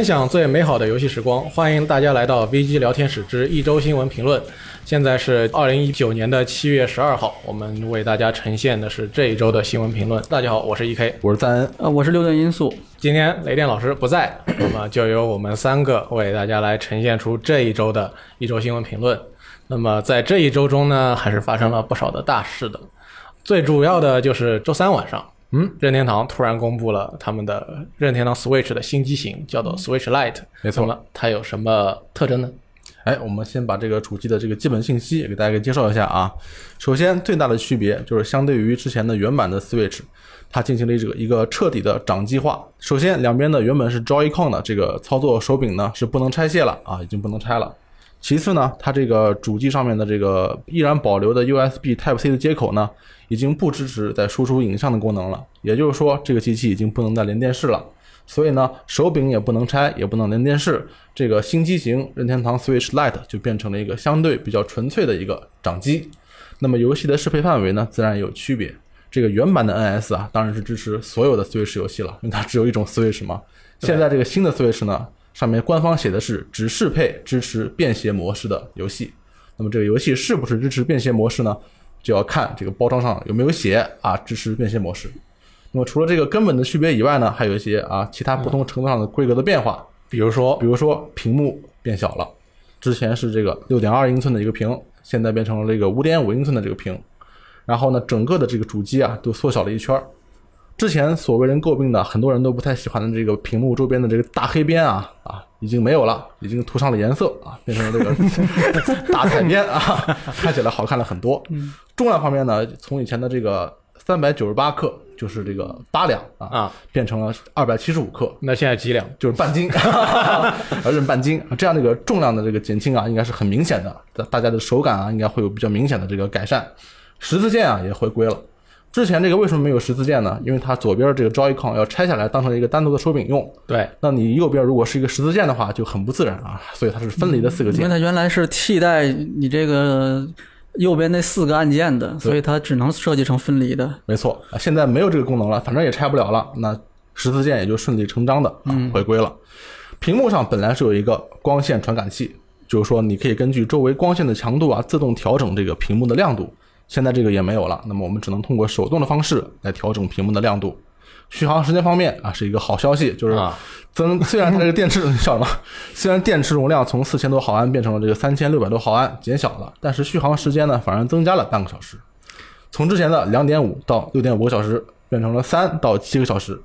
分享最美好的游戏时光，欢迎大家来到 VG 聊天室之一周新闻评论。现在是二零一九年的七月十二号，我们为大家呈现的是这一周的新闻评论。大家好，我是 EK，我是赞恩。呃，我是六段因素。今天雷电老师不在，那么就由我们三个为大家来呈现出这一周的一周新闻评论。那么在这一周中呢，还是发生了不少的大事的。最主要的就是周三晚上，嗯，任天堂突然公布了他们的任天堂 Switch 的新机型，叫做 Switch Lite。没错了，它有什么特征呢？哎，我们先把这个主机的这个基本信息给大家给介绍一下啊。首先，最大的区别就是相对于之前的原版的 Switch，它进行了这个一个彻底的掌机化。首先，两边的原本是 Joy-Con 的这个操作手柄呢是不能拆卸了啊，已经不能拆了。其次呢，它这个主机上面的这个依然保留的 USB Type C 的接口呢，已经不支持在输出影像的功能了。也就是说，这个机器已经不能再连电视了。所以呢，手柄也不能拆，也不能连电视。这个新机型任天堂 Switch Lite 就变成了一个相对比较纯粹的一个掌机。那么游戏的适配范围呢，自然也有区别。这个原版的 NS 啊，当然是支持所有的 Switch 游戏了，因为它只有一种 Switch 嘛。现在这个新的 Switch 呢，上面官方写的是只适配支持便携模式的游戏。那么这个游戏是不是支持便携模式呢？就要看这个包装上有没有写啊，支持便携模式。那么除了这个根本的区别以外呢，还有一些啊其他不同程度上的规格的变化，比如说，比如说屏幕变小了，之前是这个六点二英寸的一个屏，现在变成了这个五点五英寸的这个屏，然后呢，整个的这个主机啊都缩小了一圈儿。之前所为人诟病的，很多人都不太喜欢的这个屏幕周边的这个大黑边啊啊，已经没有了，已经涂上了颜色啊，变成了这个 大彩边啊，看起来好看了很多。重量方面呢，从以前的这个三百九十八克。就是这个八两啊啊，变成了二百七十五克，那现在几两？就是半斤，而认半斤，这样的一个重量的这个减轻啊，应该是很明显的，大家的手感啊，应该会有比较明显的这个改善。十字键啊也回归了，之前这个为什么没有十字键呢？因为它左边这个 Joy-Con 要拆下来当成一个单独的手柄用，对，那你右边如果是一个十字键的话，就很不自然啊，所以它是分离的四个键。因为它原来是替代你这个。右边那四个按键的，所以它只能设计成分离的。没错啊，现在没有这个功能了，反正也拆不了了，那十字键也就顺理成章的啊回归了。屏幕上本来是有一个光线传感器，就是说你可以根据周围光线的强度啊，自动调整这个屏幕的亮度。现在这个也没有了，那么我们只能通过手动的方式来调整屏幕的亮度。续航时间方面啊，是一个好消息，就是增 虽然它这个电池笑什么？虽然电池容量从四千多毫安变成了这个三千六百多毫安，减小了，但是续航时间呢反而增加了半个小时，从之前的两点五到六点五个小时，变成了三到七个小时。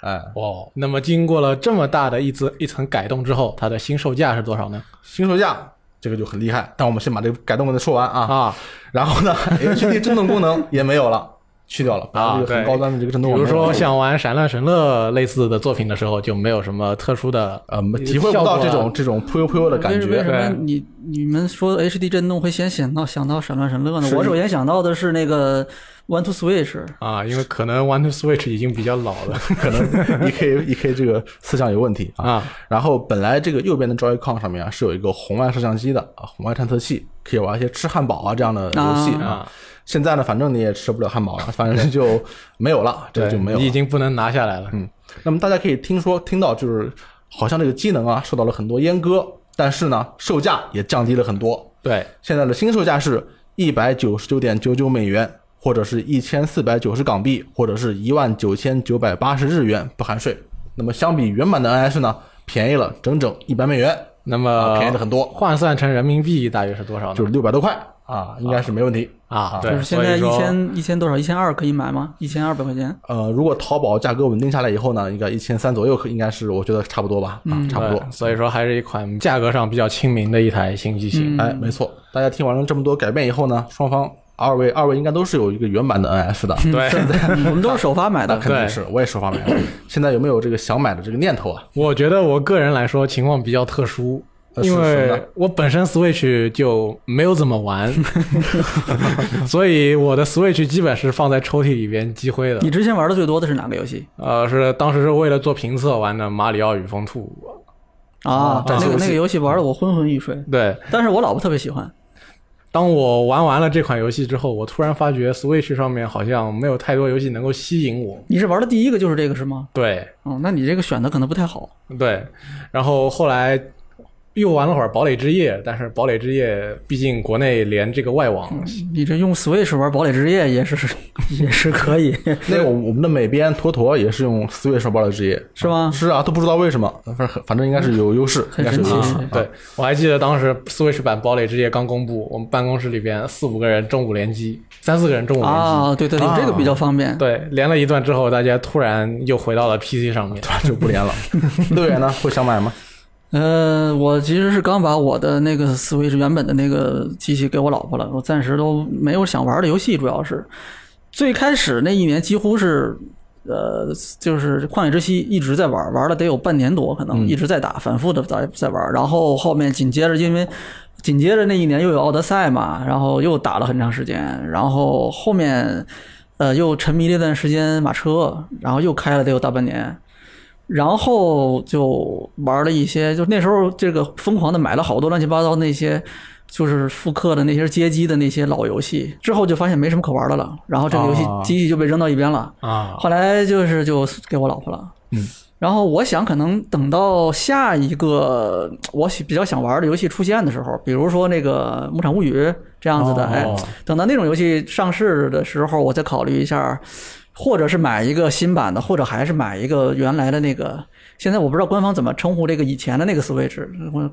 哎，哦，那么经过了这么大的一次一层改动之后，它的新售价是多少呢？新售价这个就很厉害，但我们先把这个改动给它说完啊啊，然后呢，HD 震动功能也没有了。去掉了啊，这个很高端的这个震动。比如说像玩《闪乱神乐》类似的作品的时候，就没有什么特殊的呃，体会不到这种这种扑悠扑悠的感觉。为什么你你们说 HD 震动会先想到想到《闪乱神乐》呢？我首先想到的是那个 One to Switch 啊，因为可能 One to Switch 已经比较老了，可能 EK EK 这个思想有问题啊。然后本来这个右边的 Joy-Con 上面啊是有一个红外摄像机的啊，红外探测器，可以玩一些吃汉堡啊这样的游戏啊。现在呢，反正你也吃不了汉堡了，反正就没有了，这个就没有。你已经不能拿下来了。嗯，那么大家可以听说听到，就是好像这个机能啊受到了很多阉割，但是呢，售价也降低了很多。对，现在的新售价是一百九十九点九九美元，或者是一千四百九十港币，或者是一万九千九百八十日元不含税。那么相比原版的 NS 呢，便宜了整整一百美元。那么便宜了很多，换算成人民币大约是多少呢？就是六百多块。啊，应该是没问题啊。就是现在一千一千多少？一千二可以买吗？一千二百块钱？呃，如果淘宝价格稳定下来以后呢，应该一千三左右，可应该是我觉得差不多吧。啊，差不多。所以说还是一款价格上比较亲民的一台新机型。哎，没错。大家听完了这么多改变以后呢，双方二位二位应该都是有一个原版的 NS 的。对，现在 我们都是首发买的，肯定是，我也首发买的。现在有没有这个想买的这个念头啊？我觉得我个人来说情况比较特殊。因为我本身 Switch 就没有怎么玩，所以我的 Switch 基本是放在抽屉里边积灰的。你之前玩的最多的是哪个游戏？呃，是当时是为了做评测玩的《马里奥与风兔》啊，那个那个游戏玩的我昏昏欲睡。对，但是我老婆特别喜欢。当我玩完了这款游戏之后，我突然发觉 Switch 上面好像没有太多游戏能够吸引我。你是玩的第一个就是这个是吗？对哦，那你这个选的可能不太好。对，然后后来又玩了会儿《堡垒之夜》，但是《堡垒之夜》毕竟国内连这个外网，你这用 Switch 玩《堡垒之夜》也是 也是可以，那个我我们的美编坨坨也是用 Switch 堡垒之夜，是吗？是啊，都不知道为什么，反正反正应该是有优势，应很该是有优势神奇。对我还记得当时 Switch 版《堡垒之夜》刚公布，我们办公室里边四五个人中午联机，三四个人中午联机。啊，对对对，啊这个比较方便。对，连了一段之后，大家突然又回到了 PC 上面。突然就不连了。乐园呢会想买吗？呃，我其实是刚把我的那个 Switch 原本的那个机器给我老婆了，我暂时都没有想玩的游戏，主要是最开始那一年几乎是。呃，就是旷野之息一直在玩，玩了得有半年多，可能嗯一直在打，反复的在在玩。然后后面紧接着，因为紧接着那一年又有奥德赛嘛，然后又打了很长时间，然后后面呃又沉迷了一段时间马车，然后又开了得有大半年，然后就玩了一些，就那时候这个疯狂的买了好多乱七八糟那些。就是复刻的那些街机的那些老游戏，之后就发现没什么可玩的了，然后这个游戏啊机器就被扔到一边了。啊，后来就是就给我老婆了，嗯，然后我想可能等到下一个我喜比较想玩的游戏出现的时候，比如说那个《牧场物语》这样子的，哎哦，等到那种游戏上市的时候，我再考虑一下，或者是买一个新版的，或者还是买一个原来的那个。现在我不知道官方怎么称呼这个以前的那个 Switch，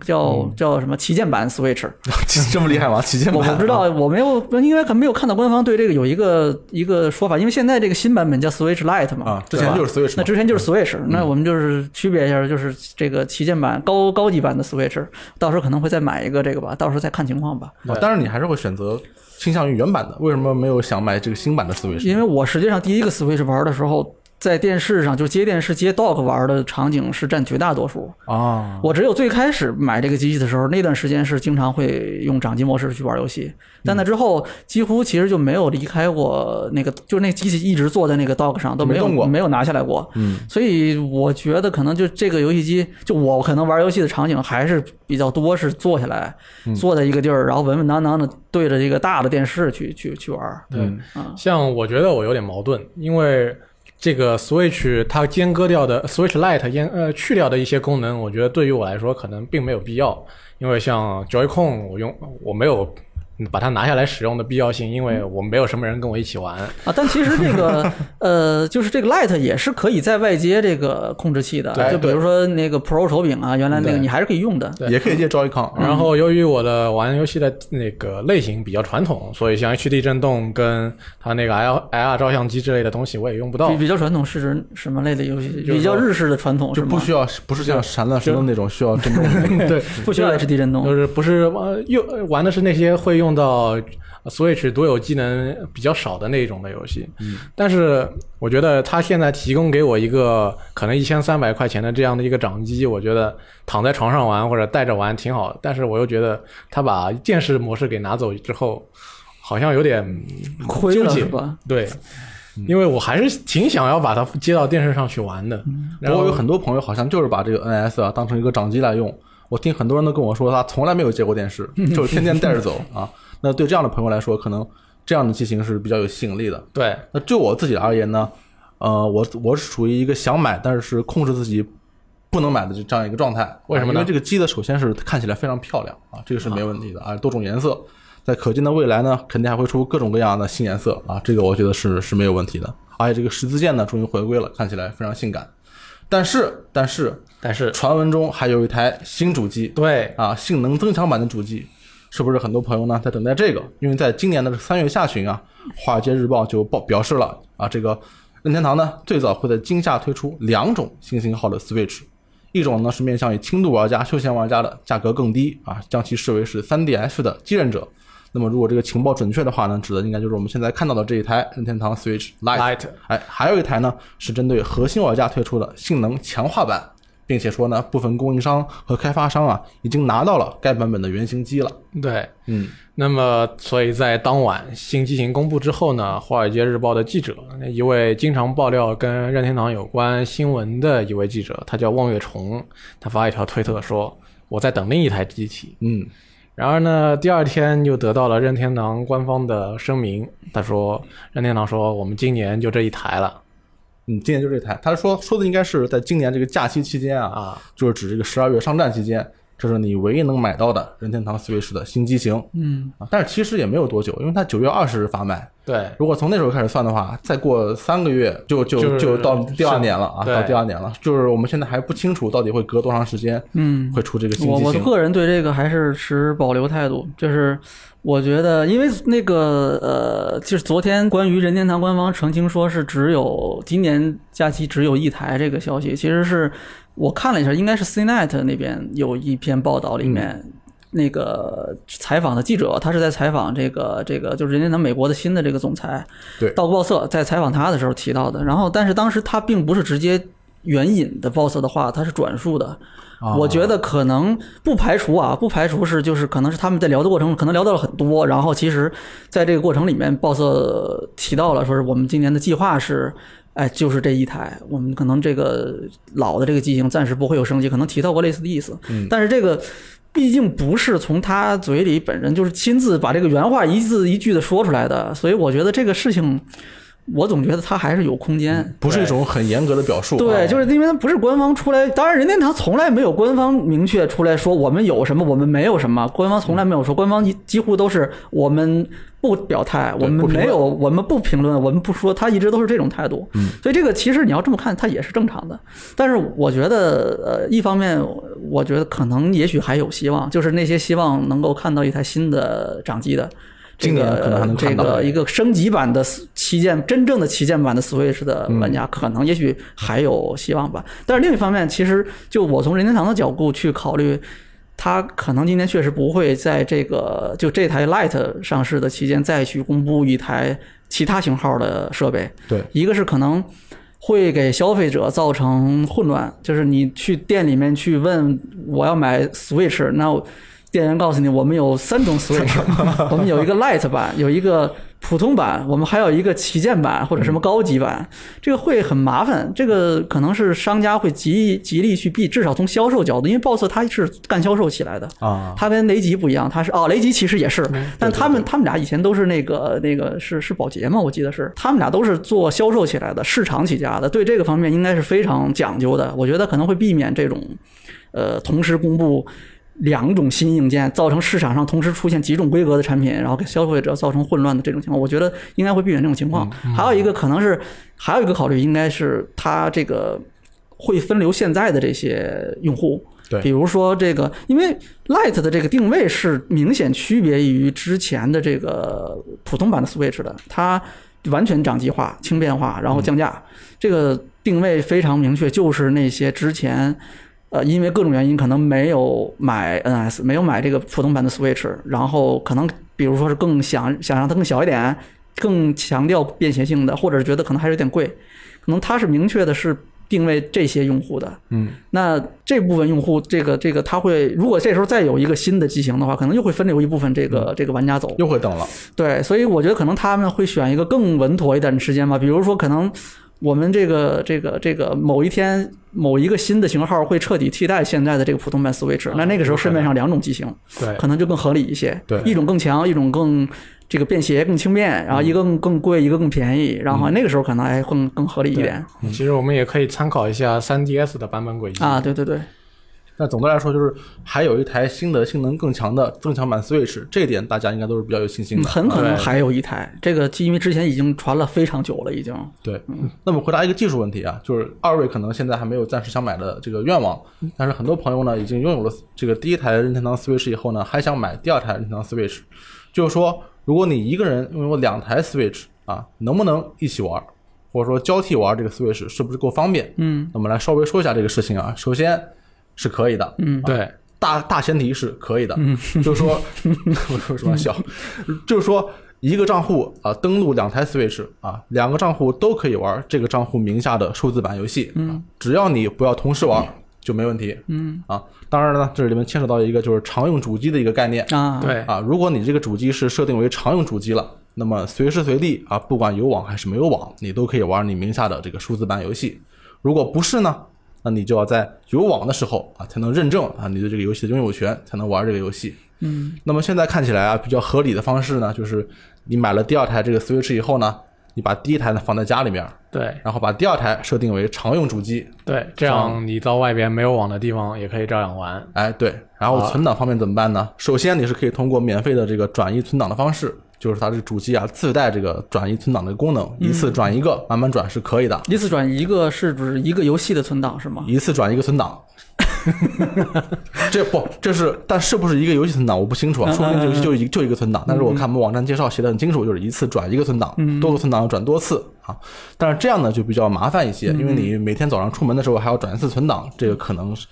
叫、嗯叫什么旗舰版 Switch。这么厉害吗？旗舰版？我我不知道，我没有，应该可没有看到官方对这个有一个一个说法，因为现在这个新版本叫 Switch Lite 嘛，啊，之前就是 Switch。那之前就是 Switch，、那我们就是区别一下，就是这个旗舰版高高级版的 Switch，到时候可能会再买一个这个吧，到时候再看情况吧。啊当然你还是会选择倾向于原版的，为什么没有想买这个新版的 Switch？因为我实际上第一个 Switch 玩的时候，在电视上就接电视接 dock 玩的场景是占绝大多数。啊，我只有最开始买这个机器的时候，那段时间是经常会用掌机模式去玩游戏，但那之后几乎其实就没有离开过那个，就那机器一直坐在那个 dock 上都没有没动过。没有拿下来过。嗯，所以我觉得可能就这个游戏机，就我可能玩游戏的场景还是比较多，是坐下来坐在一个地儿，然后稳稳当当的对着一个大的电视去去去玩。对，像我觉得我有点矛盾，因为这个 Switch 它阉割掉的 Switch Lite 阉呃去掉的一些功能，我觉得对于我来说可能并没有必要，因为像 Joy-Con 我用我没有把它拿下来使用的必要性，因为我没有什么人跟我一起玩。啊，但其实这个 呃，就是这个 Lite 也是可以在外接这个控制器的，对就比如说那个 Pro 手柄啊，原来那个你还是可以用的。对也可以接 Joy-Con。然后由于我的玩游戏的那个类型比较传统，所以像 HD 震动跟它那个 L IR 照相机之类的东西我也用不到比。比较传统是指什么类的游戏？比较日式的传统吗就是不需要，不是像闪亮神灯那种需要震动。对，不需要 HD 震动就。是不是呃用玩的是那些会用到 Switch 独有技能比较少的那一种的游戏。嗯，但是我觉得它现在提供给我一个可能一千三百块钱的这样的一个掌机，我觉得躺在床上玩或者带着玩挺好。但是我又觉得它把电视模式给拿走之后，好像有点亏纠结了是吧？对。因为我还是挺想要把它接到电视上去玩的，不然后过有很多朋友好像就是把这个 NS 啊当成一个掌机来用。我听很多人都跟我说，他从来没有接过电视，就是天天带着走 啊。那对这样的朋友来说，可能这样的机型是比较有吸引力的。对那就我自己而言呢，呃，我我是属于一个想买，但是是控制自己不能买的这样一个状态。为什么呢因为这个机子首先是看起来非常漂亮啊，这个是没问题的啊，多种颜色，在可见的未来呢，肯定还会出各种各样的新颜色啊，这个我觉得是是没有问题的。而且这个十字键呢，终于回归了，看起来非常性感。但是，但是但是传闻中还有一台新主机，对啊，性能增强版的主机，是不是很多朋友呢在等待这个？因为在今年的三月下旬啊，《华尔街日报》就报表示了啊，这个任天堂呢最早会在今夏推出两种新型号的 Switch，一种呢是面向于轻度玩家、休闲玩家的，价格更低啊，将其视为是 3DS 的继任者。那么如果这个情报准确的话呢，指的应该就是我们现在看到的这一台任天堂 Switch Lite。Light 哎，还有一台呢是针对核心玩家推出的性能强化版，并且说呢，部分供应商和开发商啊已经拿到了该版本的原型机了。对，嗯，那么，所以在当晚新机型公布之后呢，《华尔街日报》的记者，一位经常爆料跟任天堂有关新闻的一位记者，他叫望月虫，他发一条推特说：“我在等另一台机体。嗯，”然而呢，第二天又得到了任天堂官方的声明，他说任天堂说我们今年就这一台了嗯，今年就这台，他说说的应该是在今年这个假期期间啊，啊，就是指这个十二月上战期间，这是你唯一能买到的任天堂 Switch 的新机型嗯，啊。但是其实也没有多久，因为它九月二十日发卖，对，如果从那时候开始算的话，再过三个月就就就就到第二年了啊，到第二年了。就是我们现在还不清楚到底会隔多长时间嗯，会出这个新我我。个人对这个还是持保留态度，就是我觉得，因为那个呃，就是昨天关于任天堂官方澄清说是只有今年假期只有一台这个消息，其实是我看了一下，应该是 CNET 那边有一篇报道里面。那个采访的记者，他是在采访这个这个就是任天堂美国的新的这个总裁，对道格鲍瑟在采访他的时候提到的。然后，但是当时他并不是直接援引的鲍瑟的话，他是转述的。啊我觉得可能不排除啊，不排除是就是可能是他们在聊的过程，可能聊到了很多，然后其实在这个过程里面，鲍瑟提到了说是我们今年的计划是。哎，就是这一台，我们可能这个老的这个机型暂时不会有升级，可能提到过类似的意思。嗯但是这个毕竟不是从他嘴里本人就是亲自把这个原话一字一句的说出来的，所以我觉得这个事情，我总觉得它还是有空间。不是一种很严格的表述。对，啊就是因为它不是官方出来，当然任天堂从来没有官方明确出来说我们有什么，我们没有什么，官方从来没有说，官方几几乎都是我们不表态，我们没有，我们不评论，我们不说，他一直都是这种态度。嗯，所以这个其实你要这么看，它也是正常的。但是我觉得，呃，一方面，我觉得可能也许还有希望，就是那些希望能够看到一台新的掌机的。这个这个一个升级版的旗舰，真正的旗舰版的 Switch 的嗯玩家，可能也许还有希望吧。但是另一方面，其实就我从任天堂的角度去考虑，它可能今年确实不会在这个就这台 Lite 上市的期间再去公布一台其他型号的设备。对，一个是可能会给消费者造成混乱，就是你去店里面去问我要买 Switch，那我店员告诉你我们有三种 Switch，我们有一个 light 版，有一个普通版，我们还有一个旗舰版或者什么高级版，这个会很麻烦。这个可能是商家会极极力去避，至少从销售角度，因为 BOSS 它是干销售起来的，啊，它跟雷吉不一样，它是哦，雷吉其实也是，但他们他们俩以前都是那个那个是是保洁嘛，我记得是，他们俩都是做销售起来的，市场起家的，对这个方面应该是非常讲究的。我觉得可能会避免这种，呃，同时公布。两种新硬件造成市场上同时出现几种规格的产品，然后给消费者造成混乱的这种情况，我觉得应该会避免这种情况。还有一个可能是，还有一个考虑应该是它这个会分流现在的这些用户，对比如说这个，因为 Lite 的这个定位是明显区别于之前的这个普通版的 Switch 的，它完全掌机化、轻便化，然后降价，这个定位非常明确，就是那些之前。呃，因为各种原因，可能没有买 NS，没有买这个普通版的 Switch，然后可能比如说是更想想让它更小一点，更强调便携性的，或者是觉得可能还是有点贵，可能它是明确的是定位这些用户的。嗯，那这部分用户，这个这个他会，如果这时候再有一个新的机型的话，可能又会分流一部分这个这个玩家走。又会等了。对，所以我觉得可能他们会选一个更稳妥一点的时间吧，比如说可能我们这个这个这个某一天某一个新的型号会彻底替代现在的这个普通版 Switch，那那个时候市面上两种机型，对，可能就更合理一些。对。一种更强，一种更这个便携、更轻便，然后一个更更贵，一个更便宜，然后那个时候可能还更更合理一点。其实我们也可以参考一下 3DS 的版本轨迹。啊。对对对，那总的来说，就是还有一台新的性能更强的增强版 Switch，这一点大家应该都是比较有信心的。嗯很可能还有一台，这个因为之前已经传了非常久了，已经。对，那么回答一个技术问题啊，就是二位可能现在还没有暂时想买的这个愿望，但是很多朋友呢已经拥有了这个第一台任天堂 Switch 以后呢，还想买第二台任天堂 Switch。就是说，如果你一个人拥有两台 Switch 啊，能不能一起玩，或者说交替玩这个 Switch 是不是够方便？嗯那么来稍微说一下这个事情啊。首先是可以的，嗯对，大大前提是可以的，就是说，我说什么笑，就是说一个账户啊登录两台 Switch 啊，两个账户都可以玩这个账户名下的数字版游戏，嗯，只要你不要同时玩就没问题，嗯啊，当然了呢，这里面牵扯到一个就是常用主机的一个概念啊，对，啊，如果你这个主机是设定为常用主机了，那么随时随地啊，不管有网还是没有网，你都可以玩你名下的这个数字版游戏。如果不是呢，那你就要在有网的时候啊才能认证啊你对这个游戏的拥有权，才能玩这个游戏。嗯，那么现在看起来啊，比较合理的方式呢，就是你买了第二台这个 Switch 以后呢，你把第一台呢放在家里面，对然后把第二台设定为常用主机。对，这样你到外边没有网的地方也可以照样玩。哎，对，然后存档方面怎么办呢？首先你是可以通过免费的这个转移存档的方式，就是它这个主机啊自带这个转移存档的功能，一次转一个，慢慢转是可以的，一次转一个是不是一个游戏的存档是吗？一次转一个存档。这不，这是，但是不是一个游戏存档我不清楚啊，说不定这游戏就一就一个存档，但是我看我们网站介绍写的很清楚，就是一次转一个存档，多个存档要转多次啊。但是这样呢就比较麻烦一些，因为你每天早上出门的时候还要转一次存档，这个可能是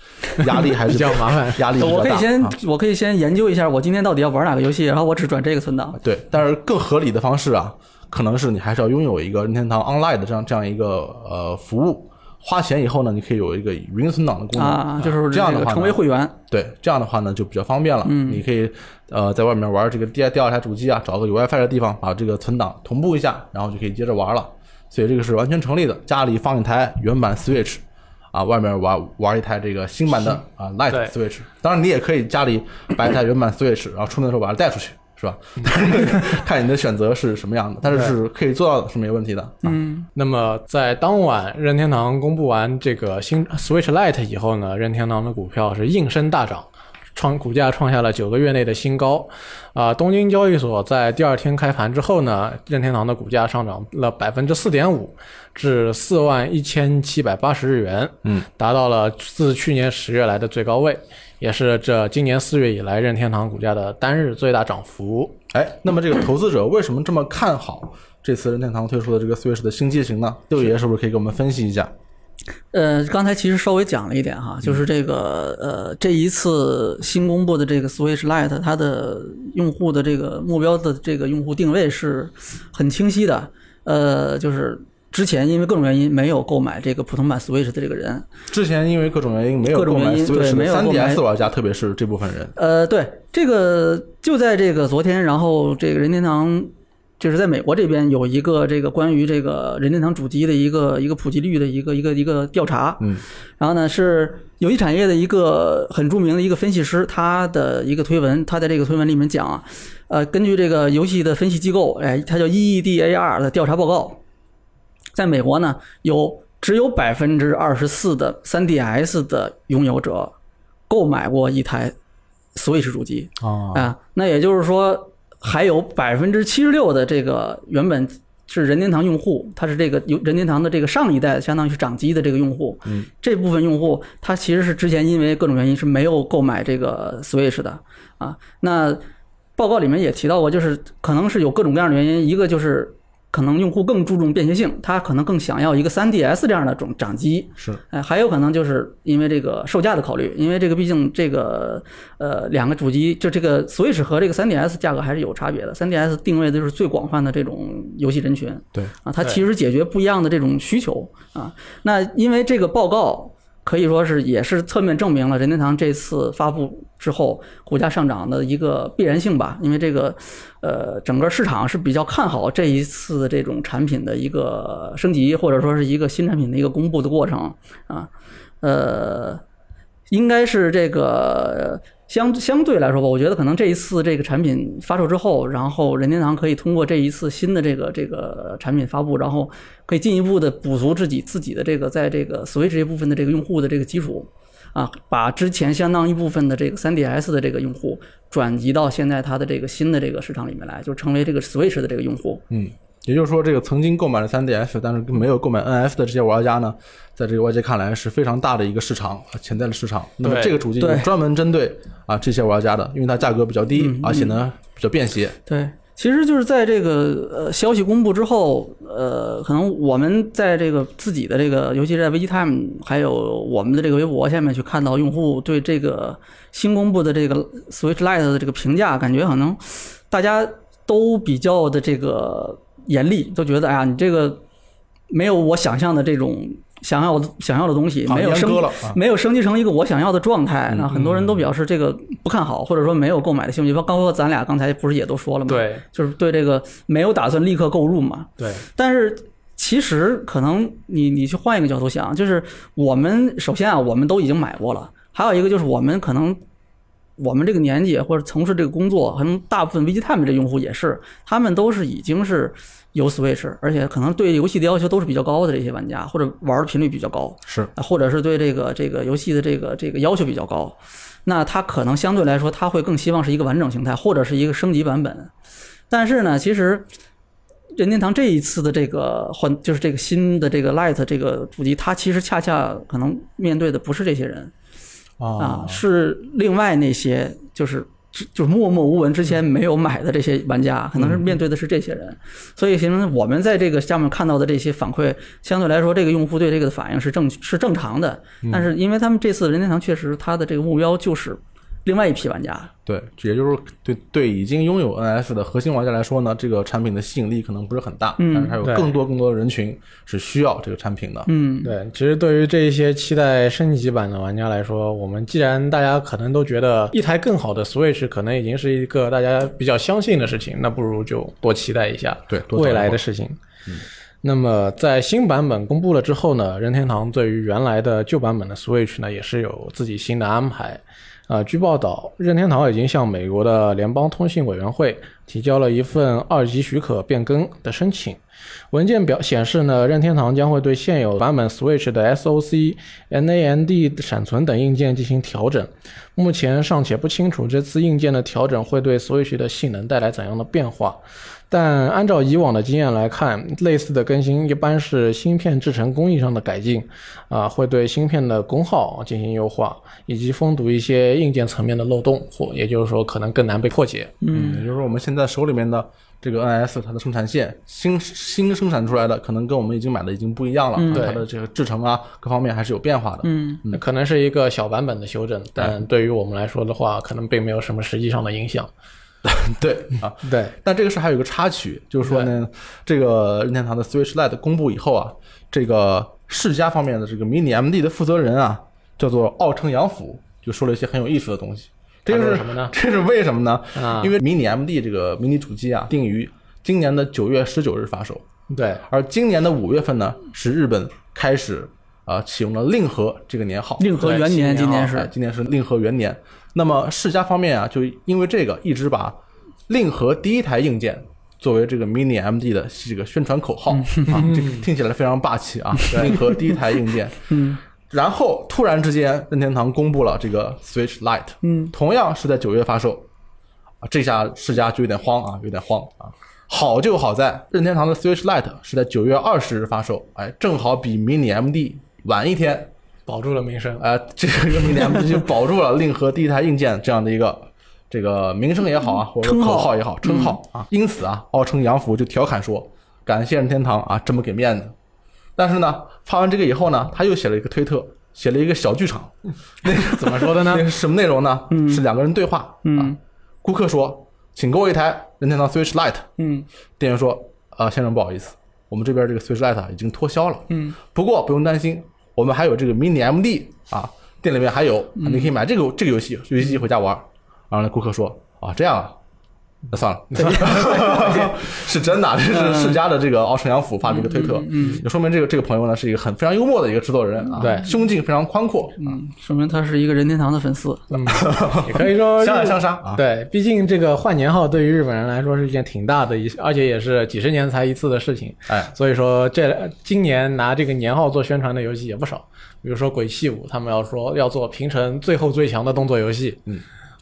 压力还是比较麻烦压力比较大。我可以先啊我可以先研究一下，我今天到底要玩哪个游戏，然后我只转这个存档。对，但是更合理的方式啊，可能是你还是要拥有一个任天堂 Online 的这样这样一个呃服务，花钱以后呢，你可以有一个云存档的功能啊，就是这样的话成为会员。对，这样的话呢就比较方便了。嗯，你可以呃在外面玩这个第二第二台主机啊，找个有 WiFi 的地方，把这个存档同步一下，然后就可以接着玩了。所以这个是完全成立的。家里放一台原版 Switch。啊，外面玩玩一台这个新版的啊 Lite 对 Switch，当然你也可以家里摆一台原版 Switch，然后出门的时候把它带出去，是吧？看你的选择是什么样的，但是是可以做到的，是没问题的。嗯，那么在当晚任天堂公布完这个新 Switch Lite 以后呢，任天堂的股票是应声大涨，创股价创下了九个月内的新高。啊、东京交易所在第二天开盘之后呢，任天堂的股价上涨了百分之四点五，至四万一千七百八十日元，嗯，达到了自去年十月来的最高位，也是这今年四月以来任天堂股价的单日最大涨幅。哎，那么这个投资者为什么这么看好这次任天堂推出的这个 Switch 的新机型呢？六爷是不是可以给我们分析一下？呃，刚才其实稍微讲了一点哈，就是这个呃，这一次新公布的这个 Switch Lite，它的用户的这个目标的这个用户定位是很清晰的。呃，就是之前因为各种原因没有购买这个普通版 Switch 的这个人，之前因为各种原因没有各种购买原因对 Switch 的没有购买。3DS 玩家，特别是这部分人。呃，对，这个就在这个昨天，然后这个任天堂就是在美国这边有一个这个关于这个任天堂主机的一个一个普及率的一个一个一个调查，嗯，然后呢是游戏产业的一个很著名的一个分析师，他的一个推文，他在这个推文里面讲啊，呃，根据这个游戏的分析机构，哎，它叫 EEDAR 的调查报告，在美国呢有只有百分之二十四的 3DS 的拥有者购买过一台 Switch 主机，啊啊，那也就是说，还有百分之七十六的这个原本是任天堂用户，他是这个有任天堂的这个上一代，相当于是掌机的这个用户，嗯，这部分用户他其实是之前因为各种原因是没有购买这个 Switch 的啊。那报告里面也提到过，就是可能是有各种各样的原因，一个就是。可能用户更注重便携性，他可能更想要一个 3DS 这样的种掌机，是。哎，还有可能就是因为这个售价的考虑，因为这个毕竟这个呃两个主机就这个 Switch 和这个 3DS 价格还是有差别的，3DS 定位的就是最广泛的这种游戏人群。对。啊，它其实解决不一样的这种需求。啊。那因为这个报告可以说是也是侧面证明了任天堂这次发布之后股价上涨的一个必然性吧，因为这个呃整个市场是比较看好这一次这种产品的一个升级，或者说是一个新产品的一个公布的过程啊，呃，应该是这个相相对来说吧，我觉得可能这一次这个产品发售之后，然后任天堂可以通过这一次新的这个这个产品发布，然后可以进一步的补足自己自己的这个在这个 Switch 这部分的这个用户的这个基础。啊，把之前相当一部分的这个 3DS 的这个用户转移到现在它的这个新的这个市场里面来，就成为这个 Switch 的这个用户。嗯，也就是说，这个曾经购买了 3DS，但是没有购买 NF 的这些玩家呢，在这个外界看来是非常大的一个市场，啊潜在的市场。那么这个主机专门针对啊这些玩家的，因为它价格比较低，而且呢比较便携。对，其实就是在这个呃消息公布之后，呃，可能我们在这个自己的这个，尤其是在 VGTime 还有我们的这个微博下面去看到用户对这个新公布的这个 Switch Lite 的这个评价，感觉可能大家都比较的这个严厉，都觉得哎呀，你这个没有我想象的这种想要的想要的东西，啊没有升没有升级成一个我想要的状态。嗯那很多人都表示这个不看好，或者说没有购买的兴趣。包括咱俩刚才不是也都说了吗？，对就是对这个没有打算立刻购入嘛。对，但是其实可能你你去换一个角度想，就是我们首先啊，我们都已经买过了，还有一个就是我们可能我们这个年纪或者从事这个工作，可能大部分 VGTime 的用户也是，他们都是已经是有 Switch，而且可能对游戏的要求都是比较高的这些玩家，或者玩的频率比较高，是啊或者是对这个这个游戏的这个这个要求比较高，那他可能相对来说他会更希望是一个完整形态或者是一个升级版本。但是呢，其实任天堂这一次的这个换就是这个新的这个 Lite 这个主机，它其实恰恰可能面对的不是这些人啊，是另外那些就是。就是默默无闻，之前没有买的这些玩家，可能是面对的是这些人，所以形成我们在这个下面看到的这些反馈，相对来说，这个用户对这个的反应是正是正常的。但是因为他们这次任天堂确实他的这个目标就是另外一批玩家，对，也就是对对已经拥有 NS 的核心玩家来说呢，这个产品的吸引力可能不是很大，嗯但是还有更多更多的人群是需要这个产品的。嗯，对，其实对于这一些期待升级版的玩家来说，我们既然大家可能都觉得一台更好的 Switch 可能已经是一个大家比较相信的事情，那不如就多期待一下对，未来的事情。那么在新版本公布了之后呢，任天堂对于原来的旧版本的 Switch 呢，也是有自己新的安排。啊、据报道，任天堂已经向美国的联邦通信委员会提交了一份二级许可变更的申请。文件表显示呢，任天堂将会对现有版本 Switch 的 SOC、NAND 闪存等硬件进行调整。目前尚且不清楚这次硬件的调整会对 Switch 的性能带来怎样的变化。但按照以往的经验来看，类似的更新一般是芯片制成工艺上的改进，啊，会对芯片的功耗进行优化，以及封堵一些硬件层面的漏洞，或也就是说可能更难被破解。嗯，也就是说我们现在手里面的这个 NS 它的生产线新新生产出来的，可能跟我们已经买的已经不一样了，嗯啊它的这个制成啊各方面还是有变化的。嗯那可能是一个小版本的修正，但对于我们来说的话，可能并没有什么实际上的影响。对啊，对，但这个事还有一个插曲，就是说呢，这个任天堂的 Switch Lite 公布以后啊，这个世嘉方面的这个迷你 MD 的负责人啊，叫做奥城洋辅，就说了一些很有意思的东西。这是什么呢？这是为什么呢？啊。因为迷你 MD 这个迷你主机啊，定于今年的九月十九日发售，对，而今年的五月份呢，是日本开始啊、启用了令和这个年号。令和元年今年哎是今年是令和元年。那么世嘉方面啊，就因为这个一直把令和第一台硬件作为这个 mini MD 的这个宣传口号啊，这个听起来非常霸气啊。令和第一台硬件，嗯 然后突然之间，任天堂公布了这个 Switch Lite，嗯同样是在九月发售啊，这下世嘉就有点慌啊，有点慌啊。好就好在任天堂的 Switch Lite 是在九月二十日发售，哎，正好比 mini MD 晚一天，保住了名声。呃，这个 mini MD 就保住了令和第一台硬件这样的一个这个名声也好啊，或者称号口号也好，称号啊。因此啊，奥称杨福就调侃说，感谢任天堂啊，这么给面子。但是呢，发完这个以后呢，他又写了一个推特，写了一个小剧场，那 个怎么说的呢 那？是什么内容呢？是两个人对话啊嗯。顾客说：“请给我一台任天堂 Switch Lite。嗯”店员说：“啊，先生不好意思，我们这边这个 Switch Lite 啊已经脱销了。嗯，不过不用担心，我们还有这个 Mini MD 啊，店里面还有，你可以买这个这个游戏，游戏机回家玩。”然后呢，顾客说：“啊，这样啊。”那算了，是真的，这是世嘉的这个奥城洋辅发的一个推特，嗯也说明这个这个朋友呢是一个很非常幽默的一个制作人啊，对胸襟非常宽阔，嗯，说明他是一个任天堂的粉丝。嗯，也可以说相爱相杀啊。对，毕竟这个换年号对于日本人来说是一件挺大的一，而且也是几十年才一次的事情。哎，所以说这今年拿这个年号做宣传的游戏也不少，比如说《鬼泣五》，他们要说要做平成最后最强的动作游戏。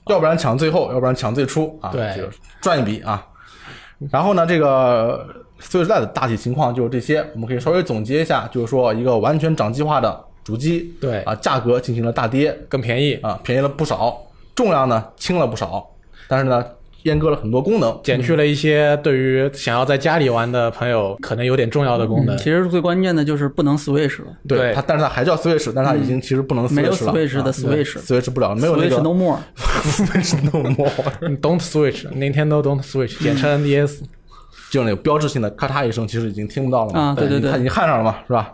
要不然抢最后，要不然抢最初啊，对这个赚一笔啊。然后呢，这个 Switch Lite 的大体情况就是这些，我们可以稍微总结一下，就是说一个完全掌机化的主机，对啊，价格进行了大跌更便宜，啊，便宜了不少，重量呢轻了不少，但是呢阉割了很多功能，减去了一些对于想要在家里玩的朋友可能有点重要的功能。其实最关键的就是不能 Switch 了对它，但是它还叫 Switch，但是它已经其实不能 Switch 了，没有 Switch 的啊 Switch Switch 不了，没有那个，Switch No More。Switch no more，嗯 Don't Switch，Nintendo Don't Switch，简称 NDS。就那个标志性的咔嚓一声，其实已经听不到了嘛。啊对对对它已经焊上了嘛，是吧？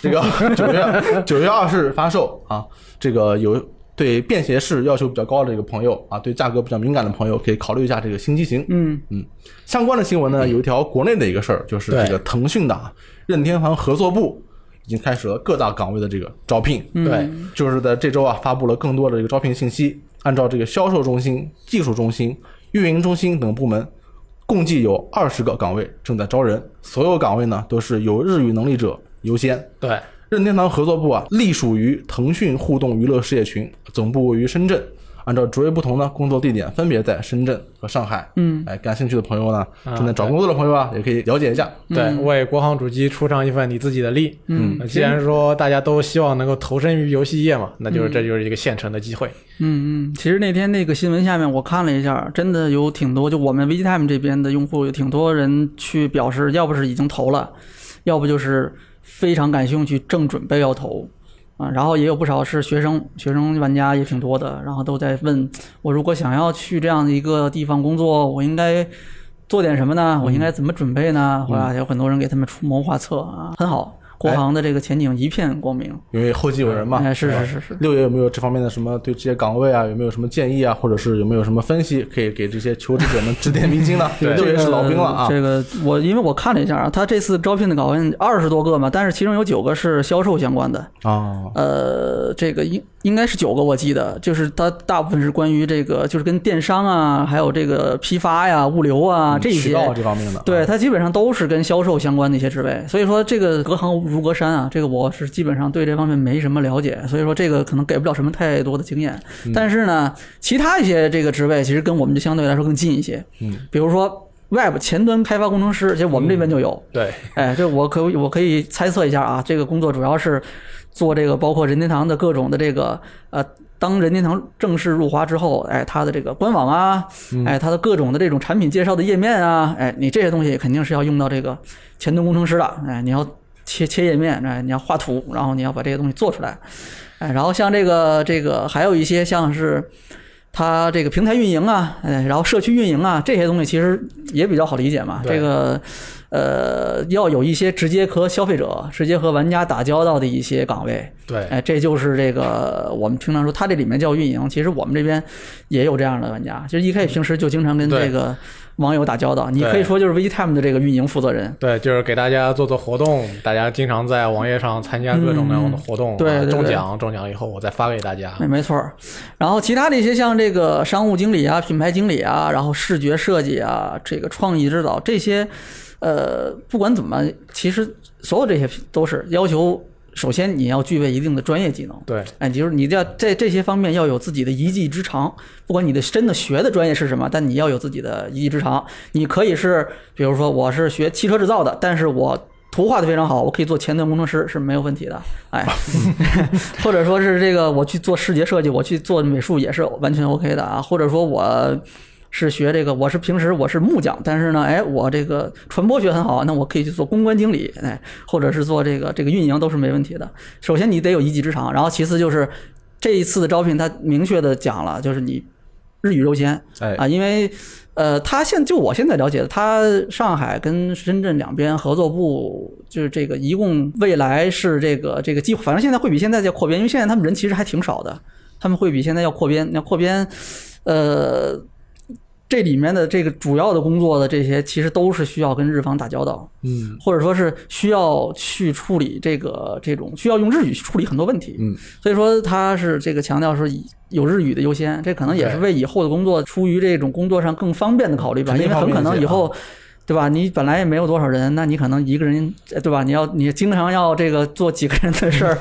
这个九月九月二十日发售啊，这个有对便携式要求比较高的一个朋友啊，对价格比较敏感的朋友，可以考虑一下这个新机型。嗯嗯相关的新闻呢，有一条国内的一个事儿，就是这个腾讯的啊任天堂合作部已经开始了各大岗位的这个招聘。对，就是在这周啊，发布了更多的这个招聘信息。按照这个销售中心、技术中心、运营中心等部门，共计有二十个岗位正在招人，所有岗位呢都是有日语能力者优先。对，任天堂合作部啊，隶属于腾讯互动娱乐事业群，总部位于深圳。按照职位不同呢，工作地点分别在深圳和上海。嗯，哎，感兴趣的朋友呢，啊正在找工作的朋友啊，也可以了解一下。对，为国行主机出上一份你自己的力。嗯那既然说大家都希望能够投身于游戏业嘛，那就是这就是一个现成的机会。嗯嗯，其实那天那个新闻下面我看了一下，真的有挺多，就我们 VGTime 这边的用户有挺多人去表示，要不是已经投了，要不就是非常感兴趣，正准备要投。啊，然后也有不少是学生，学生玩家也挺多的，然后都在问我，如果想要去这样的一个地方工作，我应该做点什么呢？我应该怎么准备呢？啊有很多人给他们出谋划策啊，很好，国航的这个前景一片光明。因为后继有人嘛。哎，是是是是，六爷有没有这方面的什么对这些岗位啊，有没有什么建议啊，或者是有没有什么分析，可以给这些求职者们指点迷津呢？六爷是老兵了啊。这个我因为我看了一下啊，他这次招聘的岗位二十多个嘛，但是其中有九个是销售相关的，啊，呃，这个应应该是九个，我记得，就是它大部分是关于这个，就是跟电商啊，还有这个批发呀、物流啊这些。渠道这方面的。对，啊它基本上都是跟销售相关的一些职位，所以说这个隔行如隔山啊，这个我是基本上对这方面没什么了解，所以说这个可能给不了什么太多的经验。嗯但是呢，其他一些这个职位其实跟我们就相对来说更近一些，嗯，比如说 Web 前端开发工程师，其实我们这边就有，对，哎，这我可我可以猜测一下啊，这个工作主要是做这个包括任天堂的各种的这个呃，当任天堂正式入华之后，哎，它的这个官网啊，哎，它的各种的这种产品介绍的页面啊，哎，你这些东西肯定是要用到这个前端工程师的，哎，你要切切页面，哎，你要画图，然后你要把这些东西做出来，哎，然后像这个这个还有一些像是。它这个平台运营啊，哎，然后社区运营啊，这些东西其实也比较好理解嘛。这个呃，要有一些直接和消费者、直接和玩家打交道的一些岗位，对，哎，这就是这个我们平常说，它这里面叫运营。其实我们这边也有这样的玩家，其实 E K 平时就经常跟这个网友打交道，你可以说就是 VGTime 的这个运营负责人。对，就是给大家做做活动，大家经常在网页上参加各种各样的活动，对中奖，中奖以后我再发给大家。哎，没错儿。然后其他的一些像这个商务经理啊、品牌经理啊，然后视觉设计啊、这个创意指导这些，呃，不管怎么，其实所有这些都是要求。首先，你要具备一定的专业技能，对，哎，就是你要在这些方面要有自己的一技之长。不管你的真的学的专业是什么，但你要有自己的一技之长。你可以是，比如说我是学汽车制造的，但是我图画的非常好，我可以做前端工程师是没有问题的。哎，或者说是这个我去做视觉设计，我去做美术也是完全 OK 的啊。或者说我。是学这个，我是平时我是木匠，但是呢，哎，我这个传播学很好，那我可以去做公关经理，哎，或者是做这个这个运营都是没问题的。首先你得有一技之长，然后其次就是这一次的招聘，他明确的讲了，就是你日语优先哎，啊，因为呃，他现就我现在了解的，他上海跟深圳两边合作部就是这个一共未来是这个这个机会，反正现在会比现在要扩编，因为现在他们人其实还挺少的，他们会比现在要扩编，那扩编，呃。这里面的这个主要的工作的这些，其实都是需要跟日方打交道，嗯或者说是需要去处理这个这种需要用日语去处理很多问题。嗯，所以说他是这个强调说以有日语的优先，这可能也是为以后的工作出于这种工作上更方便的考虑吧，因为很可能以后。对吧？你本来也没有多少人，那你可能一个人，呃对吧？你要你经常要这个做几个人的事儿，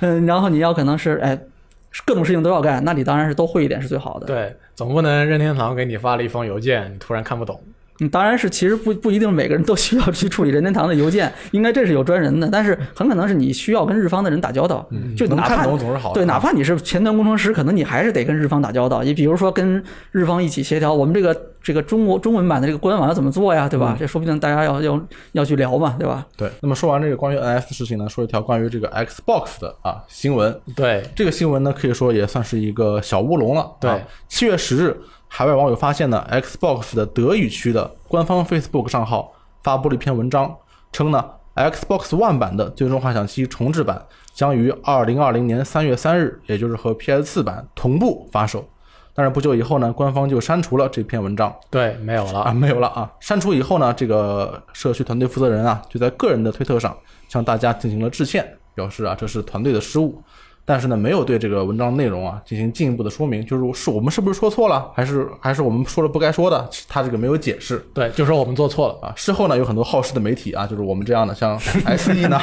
嗯，然后你要可能是哎，各种事情都要干，那你当然是都会一点是最好的。对，总不能任天堂给你发了一封邮件，你突然看不懂。嗯，当然是，其实不不一定每个人都需要去处理任天堂的邮件，应该这是有专人的，但是很可能是你需要跟日方的人打交道，就嗯能看哪怕懂总是好。对，哪怕你是前端工程师，可能你还是得跟日方打交道。你比如说跟日方一起协调，我们这个这个中国中文版的这个官网要怎么做呀，对吧？嗯这说不定大家要要要去聊嘛，对吧？对，那么说完这个关于 NS 的事情呢，说一条关于这个 Xbox 的啊新闻。对，这个新闻呢，可以说也算是一个小乌龙了。对啊，七月十日，海外网友发现呢，Xbox 的德语区的官方 Facebook 账号发布了一篇文章，称呢 Xbox One 版的《最终幻想七》重置版将于二零二零年三月三日，也就是和 PS 四版同步发售。但是不久以后呢，官方就删除了这篇文章对，没有了。啊，没有了啊。删除以后呢，这个社区团队负责人啊，就在个人的推特上向大家进行了致歉，表示啊这是团队的失误。但是呢，没有对这个文章内容啊进行进一步的说明，就是是我们是不是说错了，还是还是我们说了不该说的，他这个没有解释。对，就说我们做错了。啊，事后呢，有很多好事的媒体啊，就是我们这样的，像 SE 呢，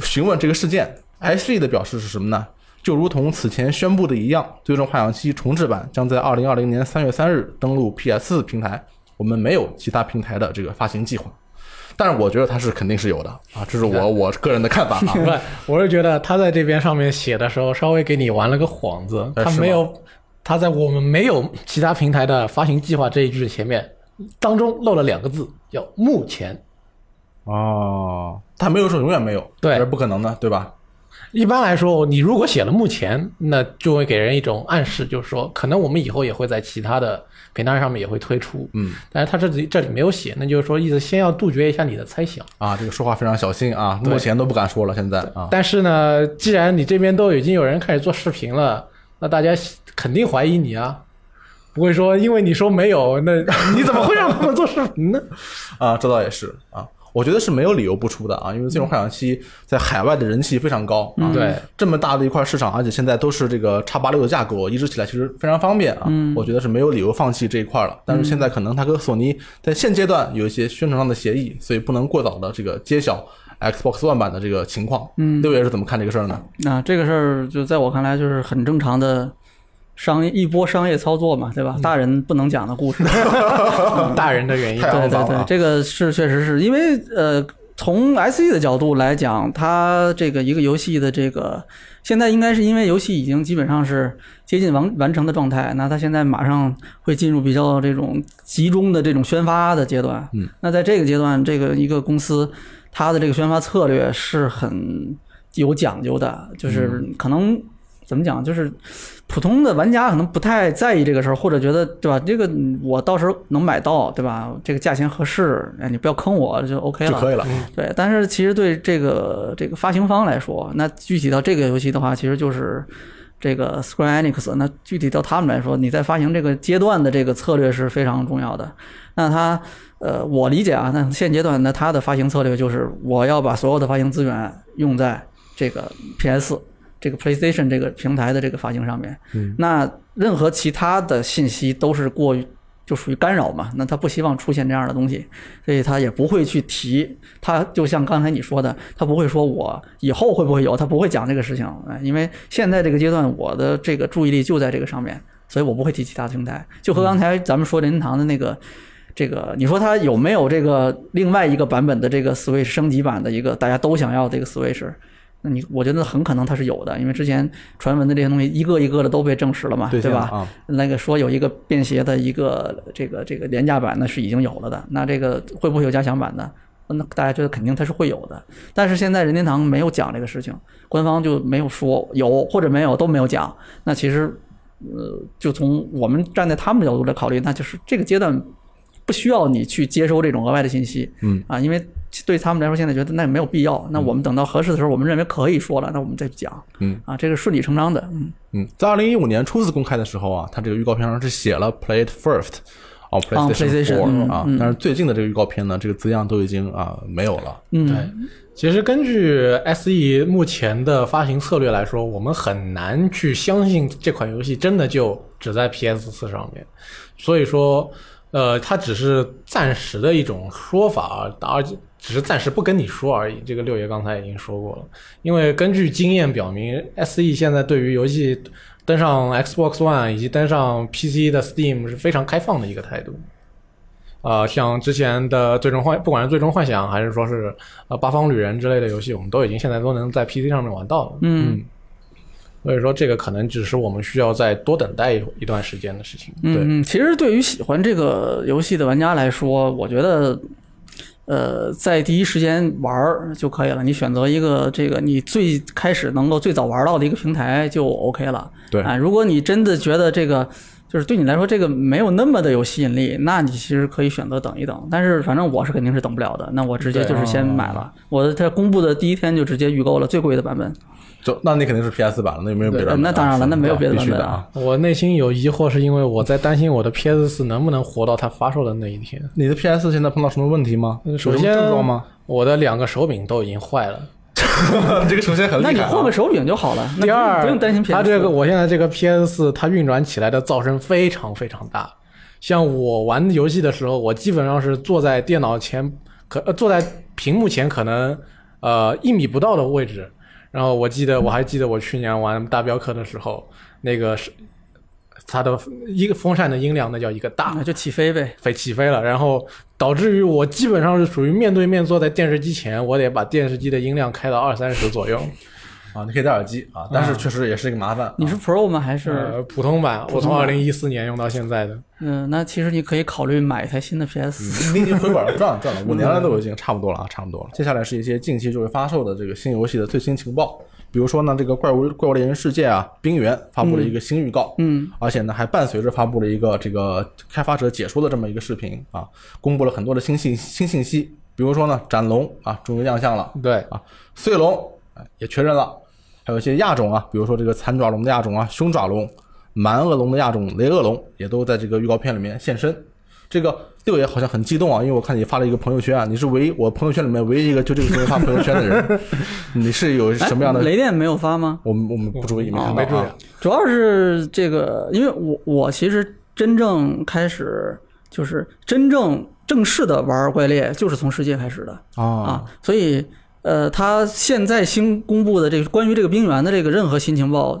询问这个事件，SE 的表示是什么呢？就如同此前宣布的一样，《最终幻想七》重置版将在二零二零年三月三日登陆 PS 平台，我们没有其他平台的这个发行计划。但是我觉得他是肯定是有的啊，这是我我个人的看法啊。不，我是觉得他在这边上面写的时候，稍微给你玩了个幌子，他没有，他在我们没有其他平台的发行计划这一句前面，当中漏了两个字，叫目前。哦，他没有说永远没有，对这是不可能的，对吧？一般来说，你如果写了目前，那就会给人一种暗示，就是说，可能我们以后也会在其他的平台上面也会推出。嗯，但是他这里这里没有写，那就是说，意思先要杜绝一下你的猜想。啊，这个说话非常小心啊，目前都不敢说了，现在啊，但是呢，既然你这边都已经有人开始做视频了，那大家肯定怀疑你啊，不会说因为你说没有，那 你怎么会让他们做视频呢？啊，这倒也是啊，我觉得是没有理由不出的啊，因为《最终幻想七》在海外的人气非常高啊，对，这么大的一块市场，而且现在都是这个叉八六的架构，移植起来其实非常方便啊，我觉得是没有理由放弃这一块了。但是现在可能它跟索尼在现阶段有一些宣传上的协议，所以不能过早的这个揭晓 Xbox One 版的这个情况。嗯，六爷是怎么看这个事儿呢？那、这个事儿就在我看来就是很正常的商业一波商业操作嘛，对吧？大人不能讲的故事。大人的原因。对对对这个是确实是因为呃，从 SE 的角度来讲，它这个一个游戏的这个现在应该是因为游戏已经基本上是接近完完成的状态，那它现在马上会进入比较这种集中的这种宣发的阶段。嗯，那在这个阶段，这个一个公司它的这个宣发策略是很有讲究的，就是可能。怎么讲？就是普通的玩家可能不太在意这个事儿，或者觉得对吧？这个嗯我到时候能买到，对吧？这个价钱合适，哎，你不要坑我就 OK 了。就可以了。对，但是其实对这个这个发行方来说，那具体到这个游戏的话，其实就是这个 Square Enix。那具体到他们来说，你在发行这个阶段的这个策略是非常重要的。那他呃，我理解啊，那现阶段那他的发行策略就是我要把所有的发行资源用在这个 PS 这个 PlayStation 这个平台的这个发行上面。嗯，那任何其他的信息都是过于就属于干扰嘛，那他不希望出现这样的东西，所以他也不会去提。他就像刚才你说的，他不会说我以后会不会有，他不会讲这个事情，哎，因为现在这个阶段我的这个注意力就在这个上面，所以我不会提其他的平台。就和刚才咱们说任天堂的那个。这个你说它有没有这个另外一个版本的这个 Switch 升级版的一个大家都想要这个 Switch？那你我觉得很可能它是有的，因为之前传闻的这些东西一个一个的都被证实了嘛，对吧？啊，那个说有一个便携的一个这个这个廉价版呢是已经有了的，那这个会不会有加强版呢？那大家觉得肯定它是会有的，但是现在任天堂没有讲这个事情，官方就没有说有或者没有都没有讲。那其实，呃，就从我们站在他们的角度来考虑，那就是这个阶段不需要你去接收这种额外的信息，嗯啊，因为对他们来说现在觉得那也没有必要。那我们等到合适的时候，我们认为可以说了，那我们再讲，嗯啊，这个顺理成章的，嗯。嗯，在二零一五年初次公开的时候啊，它这个预告片上是写了 “Play it first” 哦 PlayStation，4 嗯啊，嗯但是最近的这个预告片呢，这个字样都已经啊没有了。嗯，对，其实根据 SE 目前的发行策略来说，我们很难去相信这款游戏真的就只在 PS 四上面。所以说，呃，它只是暂时的一种说法，而且只是暂时不跟你说而已。这个六爷刚才已经说过了，因为根据经验表明，SE 现在对于游戏登上 Xbox One 以及登上 PC 的 Steam 是非常开放的一个态度。呃，像之前的最终幻，不管是最终幻想还是说是呃八方旅人之类的游戏，我们都已经现在都能在 PC 上面玩到了。嗯所以说这个可能只是我们需要再多等待一一段时间的事情。对嗯，其实对于喜欢这个游戏的玩家来说，我觉得，呃，在第一时间玩儿就可以了。你选择一个这个你最开始能够最早玩到的一个平台就 OK 了。对啊，如果你真的觉得这个就是对你来说这个没有那么的有吸引力，那你其实可以选择等一等。但是反正我是肯定是等不了的，那我直接就是先买了。我在公布的第一天就直接预购了最贵的版本。就那你肯定是 PS 版了，那有没有别的版本啊？那当然了那没有别的版本啊。我内心有疑惑，是因为我在担心我的 PS 四能不能活到它发售的那一天。你的 PS 现在碰到什么问题吗？首先症状吗？我的两个手柄都已经坏了。这个首先很厉害、啊。那你换个手柄就好了，那不用第二，不用担心 PS。它这个我现在这个 PS 四，它运转起来的噪声非常非常大。像我玩游戏的时候，我基本上是坐在电脑前，可、呃、坐在屏幕前，可能呃一米不到的位置。然后我记得，我还记得我去年玩大镖客的时候，那个是它的一个风扇的音量，那叫一个大那就起飞呗。飞起飞了，然后导致于我基本上是属于面对面坐在电视机前，我得把电视机的音量开到二三十左右。啊，你可以戴耳机啊，但是确实也是一个麻烦。你是 Pro 吗？还是呃，普通版，我从二零一四年用到现在的。嗯？那其实你可以考虑买一台新的 PS。你已经回本了，赚了赚了，五年了都已经差不多了啊，差不多了。接下来是一些近期就会发售的这个新游戏的最新情报，比如说呢，这个怪物怪物猎人世界啊，冰原发布了一个新预告，嗯，而且呢还伴随着发布了一个这个开发者解说的这么一个视频啊，公布了很多的新信新信息，比如说呢，斩龙啊终于亮相了，对，啊，碎龙啊也确认了，还有一些亚种啊，比如说这个残爪龙的亚种啊，凶爪龙、蛮恶龙的亚种雷恶龙，也都在这个预告片里面现身。这个六爷好像很激动啊，因为我看你发了一个朋友圈啊，你是唯一我朋友圈里面唯一一个就这个时候发朋友圈的人，你是有什么样的？哎雷电没有发吗？我们我们不注意，没看到没注意啊。主要是这个，因为我我其实真正开始就是真正正式的玩怪猎，就是从世界开始的啊啊，所以呃，他现在新公布的这个关于这个冰原的这个任何新情报。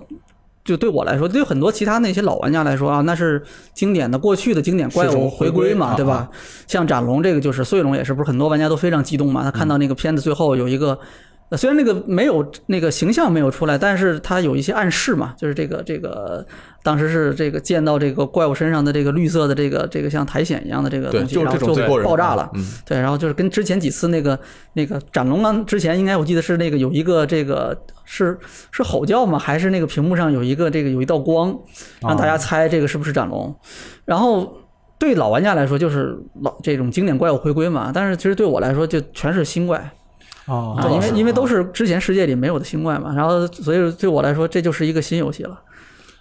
就对我来说，对很多其他那些老玩家来说啊，那是经典的过去的经典怪物回归嘛，归对吧？像斩龙这个就是碎龙也是，不是很多玩家都非常激动嘛？他看到那个片子最后有一个，呃虽然那个没有那个形象没有出来，但是它有一些暗示嘛，就是这个这个当时是这个见到这个怪物身上的这个绿色的这个这个像苔藓一样的这个，东西，然后就爆炸了。嗯，对，然后就是跟之前几次那个那个斩龙啊，之前应该我记得是那个有一个这个是是吼叫吗？还是那个屏幕上有一个这个有一道光，让大家猜这个是不是斩龙？然后对老玩家来说就是老这种经典怪物回归嘛，但是其实对我来说就全是新怪啊啊，因为因为都是之前世界里没有的新怪嘛，然后所以对我来说这就是一个新游戏了。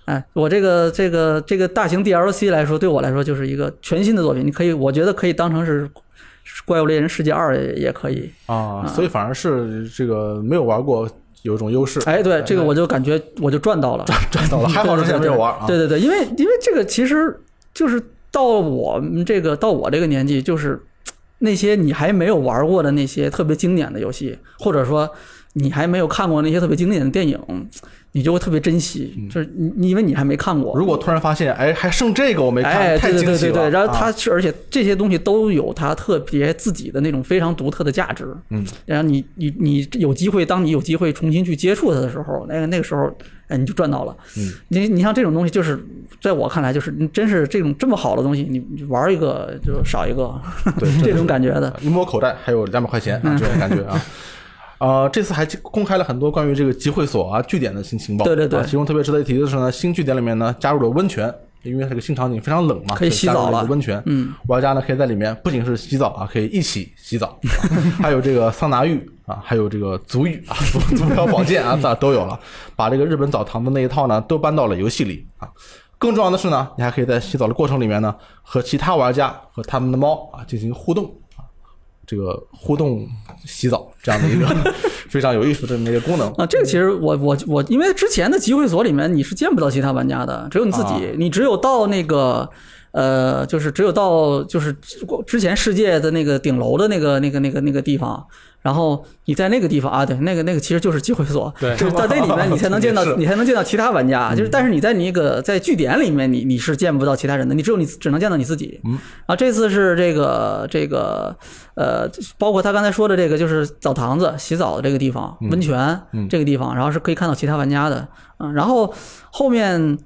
哎，我这个这个这个大型 DLC 来说，对我来说就是一个全新的作品，你可以，我觉得可以当成是是怪物猎人世界二也也可以。啊，所以反而是这个没有玩过有一种优势。哎，对，这个我就感觉我就赚到了，赚到了，还好之前没有玩啊。对对对，因为因为这个其实就是到我们这个到我这个年纪，就是那些你还没有玩过的那些特别经典的游戏，或者说你还没有看过那些特别经典的电影，你就会特别珍惜，就是你你因为你还没看过。如果突然发现，哎，还剩这个我没看，哎，太对对惊喜了。对对对，然后啊它是，而且这些东西都有它特别自己的那种非常独特的价值。嗯，然后你你你有机会，当你有机会重新去接触它的时候，那个那个时候，哎，你就赚到了。嗯，你你像这种东西，就是在我看来，就是你真是这种这么好的东西，你你玩一个就少一个，对这种感觉的。一摸口袋还有两百块钱啊，这种感觉啊。呃，这次还公开了很多关于这个集会所啊据点的新情报。对对对啊其中特别值得一提的是呢，新据点里面呢加入了温泉，因为这个新场景非常冷嘛，可以洗澡了温泉。嗯，玩家呢可以在里面不仅是洗澡啊，可以一起洗澡，啊 还有这个桑拿浴啊，还有这个足浴啊，足足疗保健啊，这都有了。把这个日本澡堂的那一套呢都搬到了游戏里啊。更重要的是呢，你还可以在洗澡的过程里面呢，和其他玩家和他们的猫啊进行互动啊，这个互动洗澡这样的一个 非常有意思的这么一个功能。啊，这个其实我我我，因为之前的集会所里面你是见不到其他玩家的，只有你自己，啊你只有到那个呃，就是只有到就是之前世界的那个顶楼的那个那个那个那个地方，然后你在那个地方啊，对，那个那个其实就是机会所，对。就是在那里面 你才能见到你才能见到其他玩家，就是但是你在那个在据点里面你你是见不到其他人的，你只有你只能见到你自己。嗯，啊，这次是这个这个呃，包括他刚才说的这个，就是澡堂子洗澡的这个地方，温泉嗯。这个地方，然后是可以看到其他玩家的。嗯，然后后面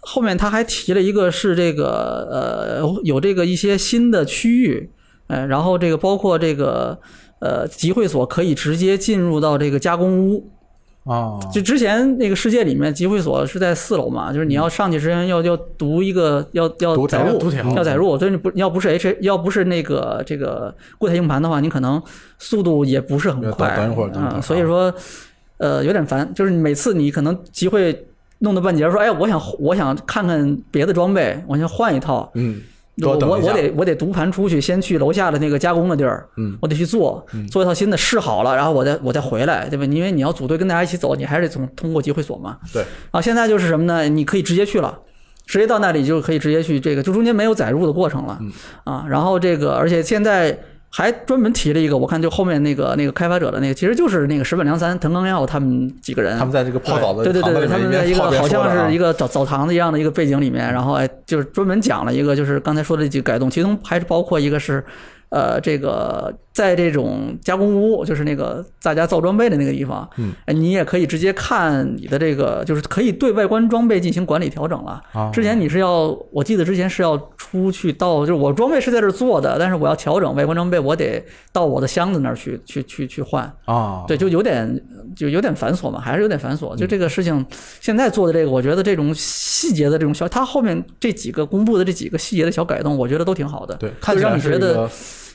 后面他还提了一个是这个呃有这个一些新的区域，呃，然后这个包括这个呃集会所可以直接进入到这个加工屋。啊，就之前那个世界里面集会所是在四楼嘛，就是你要上去之前要要读一个要要载入要载入，所以你不要不是 H 要不是那个这个固态硬盘的话，你可能速度也不是很快。等等一会儿等一会儿。啊，所以说呃有点烦，就是每次你可能集会弄到半截说，哎，我想我想看看别的装备，我想换一套，嗯，多我我我得我得读盘出去，先去楼下的那个加工的地儿，嗯，我得去做，做一套新的试好了，然后我再我再回来，对吧？因为你要组队跟大家一起走，你还是得从通过集会所嘛。对。啊，现在就是什么呢？你可以直接去了，直接到那里就可以直接去这个，就中间没有载入的过程了，嗯啊，然后这个而且现在。还专门提了一个，我看就后面那个那个开发者的那个，其实就是那个石本良三、藤冈耀他们几个人，他们在这个泡澡的对对对对，他们在一个好像是一个澡澡堂子一样的一个背景里面，然后哎，就是专门讲了一个，就是刚才说的几个改动，其中还是包括一个是，呃，这个在这种加工屋，就是那个大家造装备的那个地方，嗯，哎，你也可以直接看你的这个，就是可以对外观装备进行管理调整了。啊之前你是要，我记得之前是要出去到，就是我装备是在这儿做的，但是我要调整外观装备，我得到我的箱子那儿去去去去换。啊，对，就有点就有点繁琐嘛，还是有点繁琐。就这个事情，现在做的这个，我觉得这种细节的这种小，它后面这几个公布的这几个细节的小改动，我觉得都挺好的。对，看起让你觉得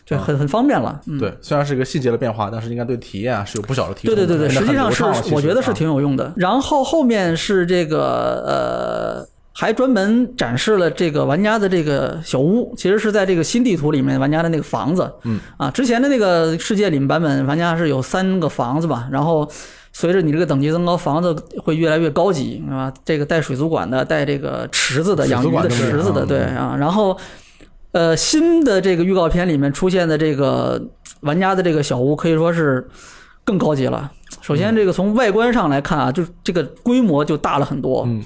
对，很很方便了。嗯，对，虽然是一个细节的变化，但是应该对体验啊是有不小的提升。对对对对，实际上是我觉得是啊挺有用的。然后后面是这个呃，还专门展示了这个玩家的这个小屋，其实是在这个新地图里面玩家的那个房子。嗯啊，之前的那个世界里面版本玩家是有三个房子吧，然后。随着你这个等级增高，房子会越来越高级，是吧？这个带水族馆的，带这个池子的，养鱼的池子的，对啊。然后，呃，新的这个预告片里面出现的这个玩家的这个小屋，可以说是更高级了。首先，这个从外观上来看啊，就这个规模就大了很多，嗯，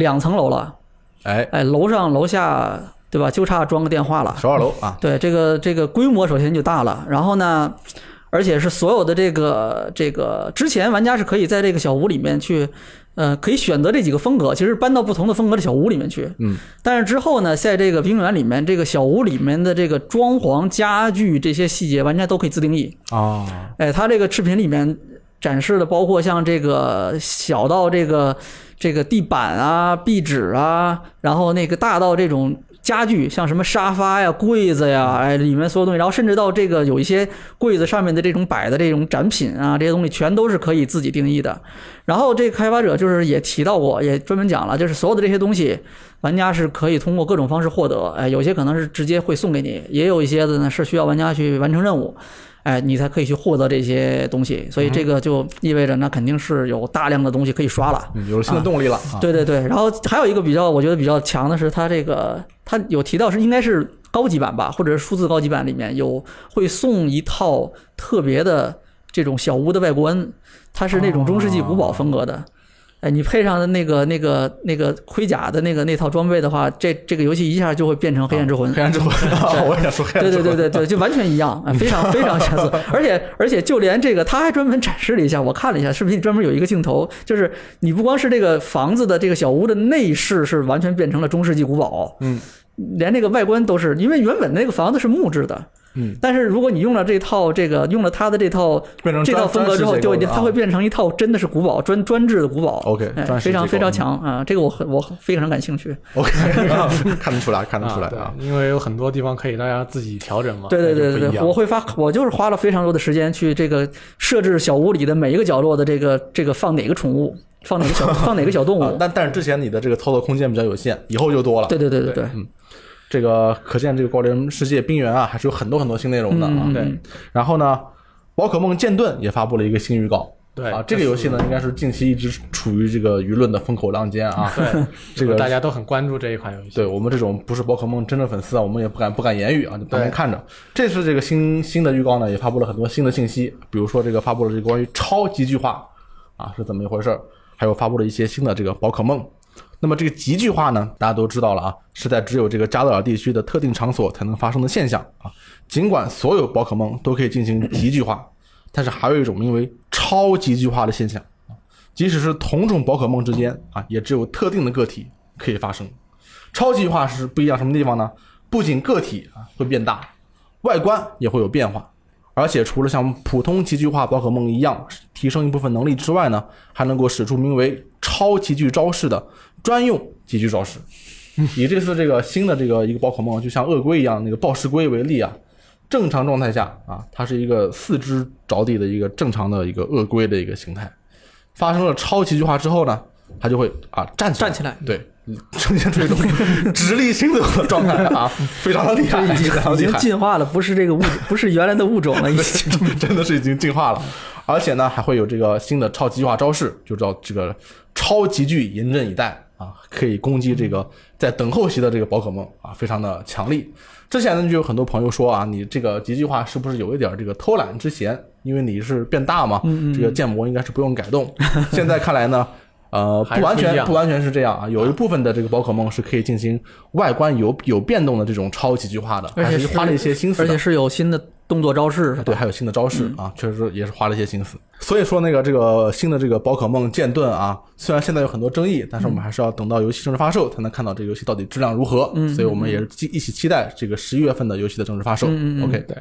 两层楼了，哎，哎，楼上楼下，对吧？就差装个电话了。十二楼啊，对，这个这个规模首先就大了，然后呢，而且是所有的这个这个之前玩家是可以在这个小屋里面去，呃，可以选择这几个风格，其实搬到不同的风格的小屋里面去。嗯，但是之后呢，在这个冰原里面，这个小屋里面的这个装潢、家具这些细节，玩家都可以自定义。啊，哎，它这个视频里面展示的包括像这个小到这个这个地板啊、壁纸啊，然后那个大到这种家具，像什么沙发呀、柜子呀，哎，里面所有东西，然后甚至到这个有一些柜子上面的这种摆的这种展品啊，这些东西全都是可以自己定义的。然后这个开发者就是也提到过，也专门讲了，就是所有的这些东西，玩家是可以通过各种方式获得。哎，有些可能是直接会送给你，也有一些的呢是需要玩家去完成任务。哎，你才可以去获得这些东西，所以这个就意味着那肯定是有大量的东西可以刷了。嗯有了新的动力了啊，对对对，然后还有一个比较，我觉得比较强的是它这个，它有提到是应该是高级版吧，或者是数字高级版里面有会送一套特别的这种小屋的外观，它是那种中世纪古堡风格的。哎，你配上的那个、那个、那个盔甲的那个那套装备的话，这这个游戏一下就会变成黑暗之魂。黑暗之魂，我也想说黑暗对之魂，对对对对，就完全一样，啊，非常非常相似。而且而且就连这个，他还专门展示了一下，我看了一下视频里专门有一个镜头，就是你不光是这个房子的这个小屋的内饰是完全变成了中世纪古堡，嗯，连那个外观都是，因为原本那个房子是木质的。嗯，但是如果你用了这套这个用了他的这套变成这套风格之后，就它会会变成一套真的是古堡专专制的古堡。OK，非常非常强啊！这个我很我非常感兴趣。OK，看得出来，看得出来啊因为有很多地方可以大家自己调整嘛。对对对对我会发，我就是花了非常多的时间去这个设置小屋里的每一个角落的这个这个放哪个宠物，放哪个小 放哪个小动物。啊但但是之前你的这个操作空间比较有限，以后就多了。对对对对对，这个可见这个高联世界冰原啊，还是有很多很多新内容的啊。嗯对，然后呢，宝可梦剑盾也发布了一个新预告。对啊，这个游戏呢，应该是近期一直处于这个舆论的风口浪尖啊。对 这个 大家都很关注这一款游戏。对我们这种不是宝可梦真正粉丝啊，我们也不敢不敢言语啊，就旁边看着。这次这个新新的预告呢，也发布了很多新的信息，比如说这个发布了这个关于超级巨化啊是怎么一回事儿，还有发布了一些新的这个宝可梦。那么这个极具化呢，大家都知道了啊，是在只有这个加勒尔地区的特定场所才能发生的现象啊。尽管所有宝可梦都可以进行极具化，但是还有一种名为超极具化的现象啊，即使是同种宝可梦之间啊，也只有特定的个体可以发生。超级化是不一样什么地方呢？不仅个体啊会变大，外观也会有变化而且除了像普通极具化宝可梦一样提升一部分能力之外呢，还能够使出名为超极具招式的专用极具招式。以这次这个新的这个一个宝可梦，就像鳄龟一样那个暴食龟为例啊，正常状态下啊，它是一个四肢着地的一个正常的一个鳄龟的一个形态。发生了超奇巨化之后呢，它就会啊站起来，站起来对，呈现出一种直立行走的状态啊，非常的厉害，已经。进化了，不是这个物，不是原来的物种了，已经。真的是已经进化了，而且呢还会有这个新的超级化招式，就叫这个超级巨严阵以待啊，可以攻击这个在等候席的这个宝可梦啊，非常的强力。之前呢就有很多朋友说啊，你这个极具化是不是有一点这个偷懒之嫌？因为你是变大嘛，这个建模应该是不用改动。现在看来呢。呃，不完全不完全是这样啊，有一部分的这个宝可梦是可以进行外观有有变动的这种超级巨化的，而且是花了一些心思而且。是有新的动作招式，对，还有新的招式啊，确实也是花了一些心思。所以说，那个这个新的这个宝可梦剑盾啊，虽然现在有很多争议，但是我们还是要等到游戏正式发售才能看到这个游戏到底质量如何。所以我们也是期一起期待这个十一月份的游戏的正式发售。OK，对。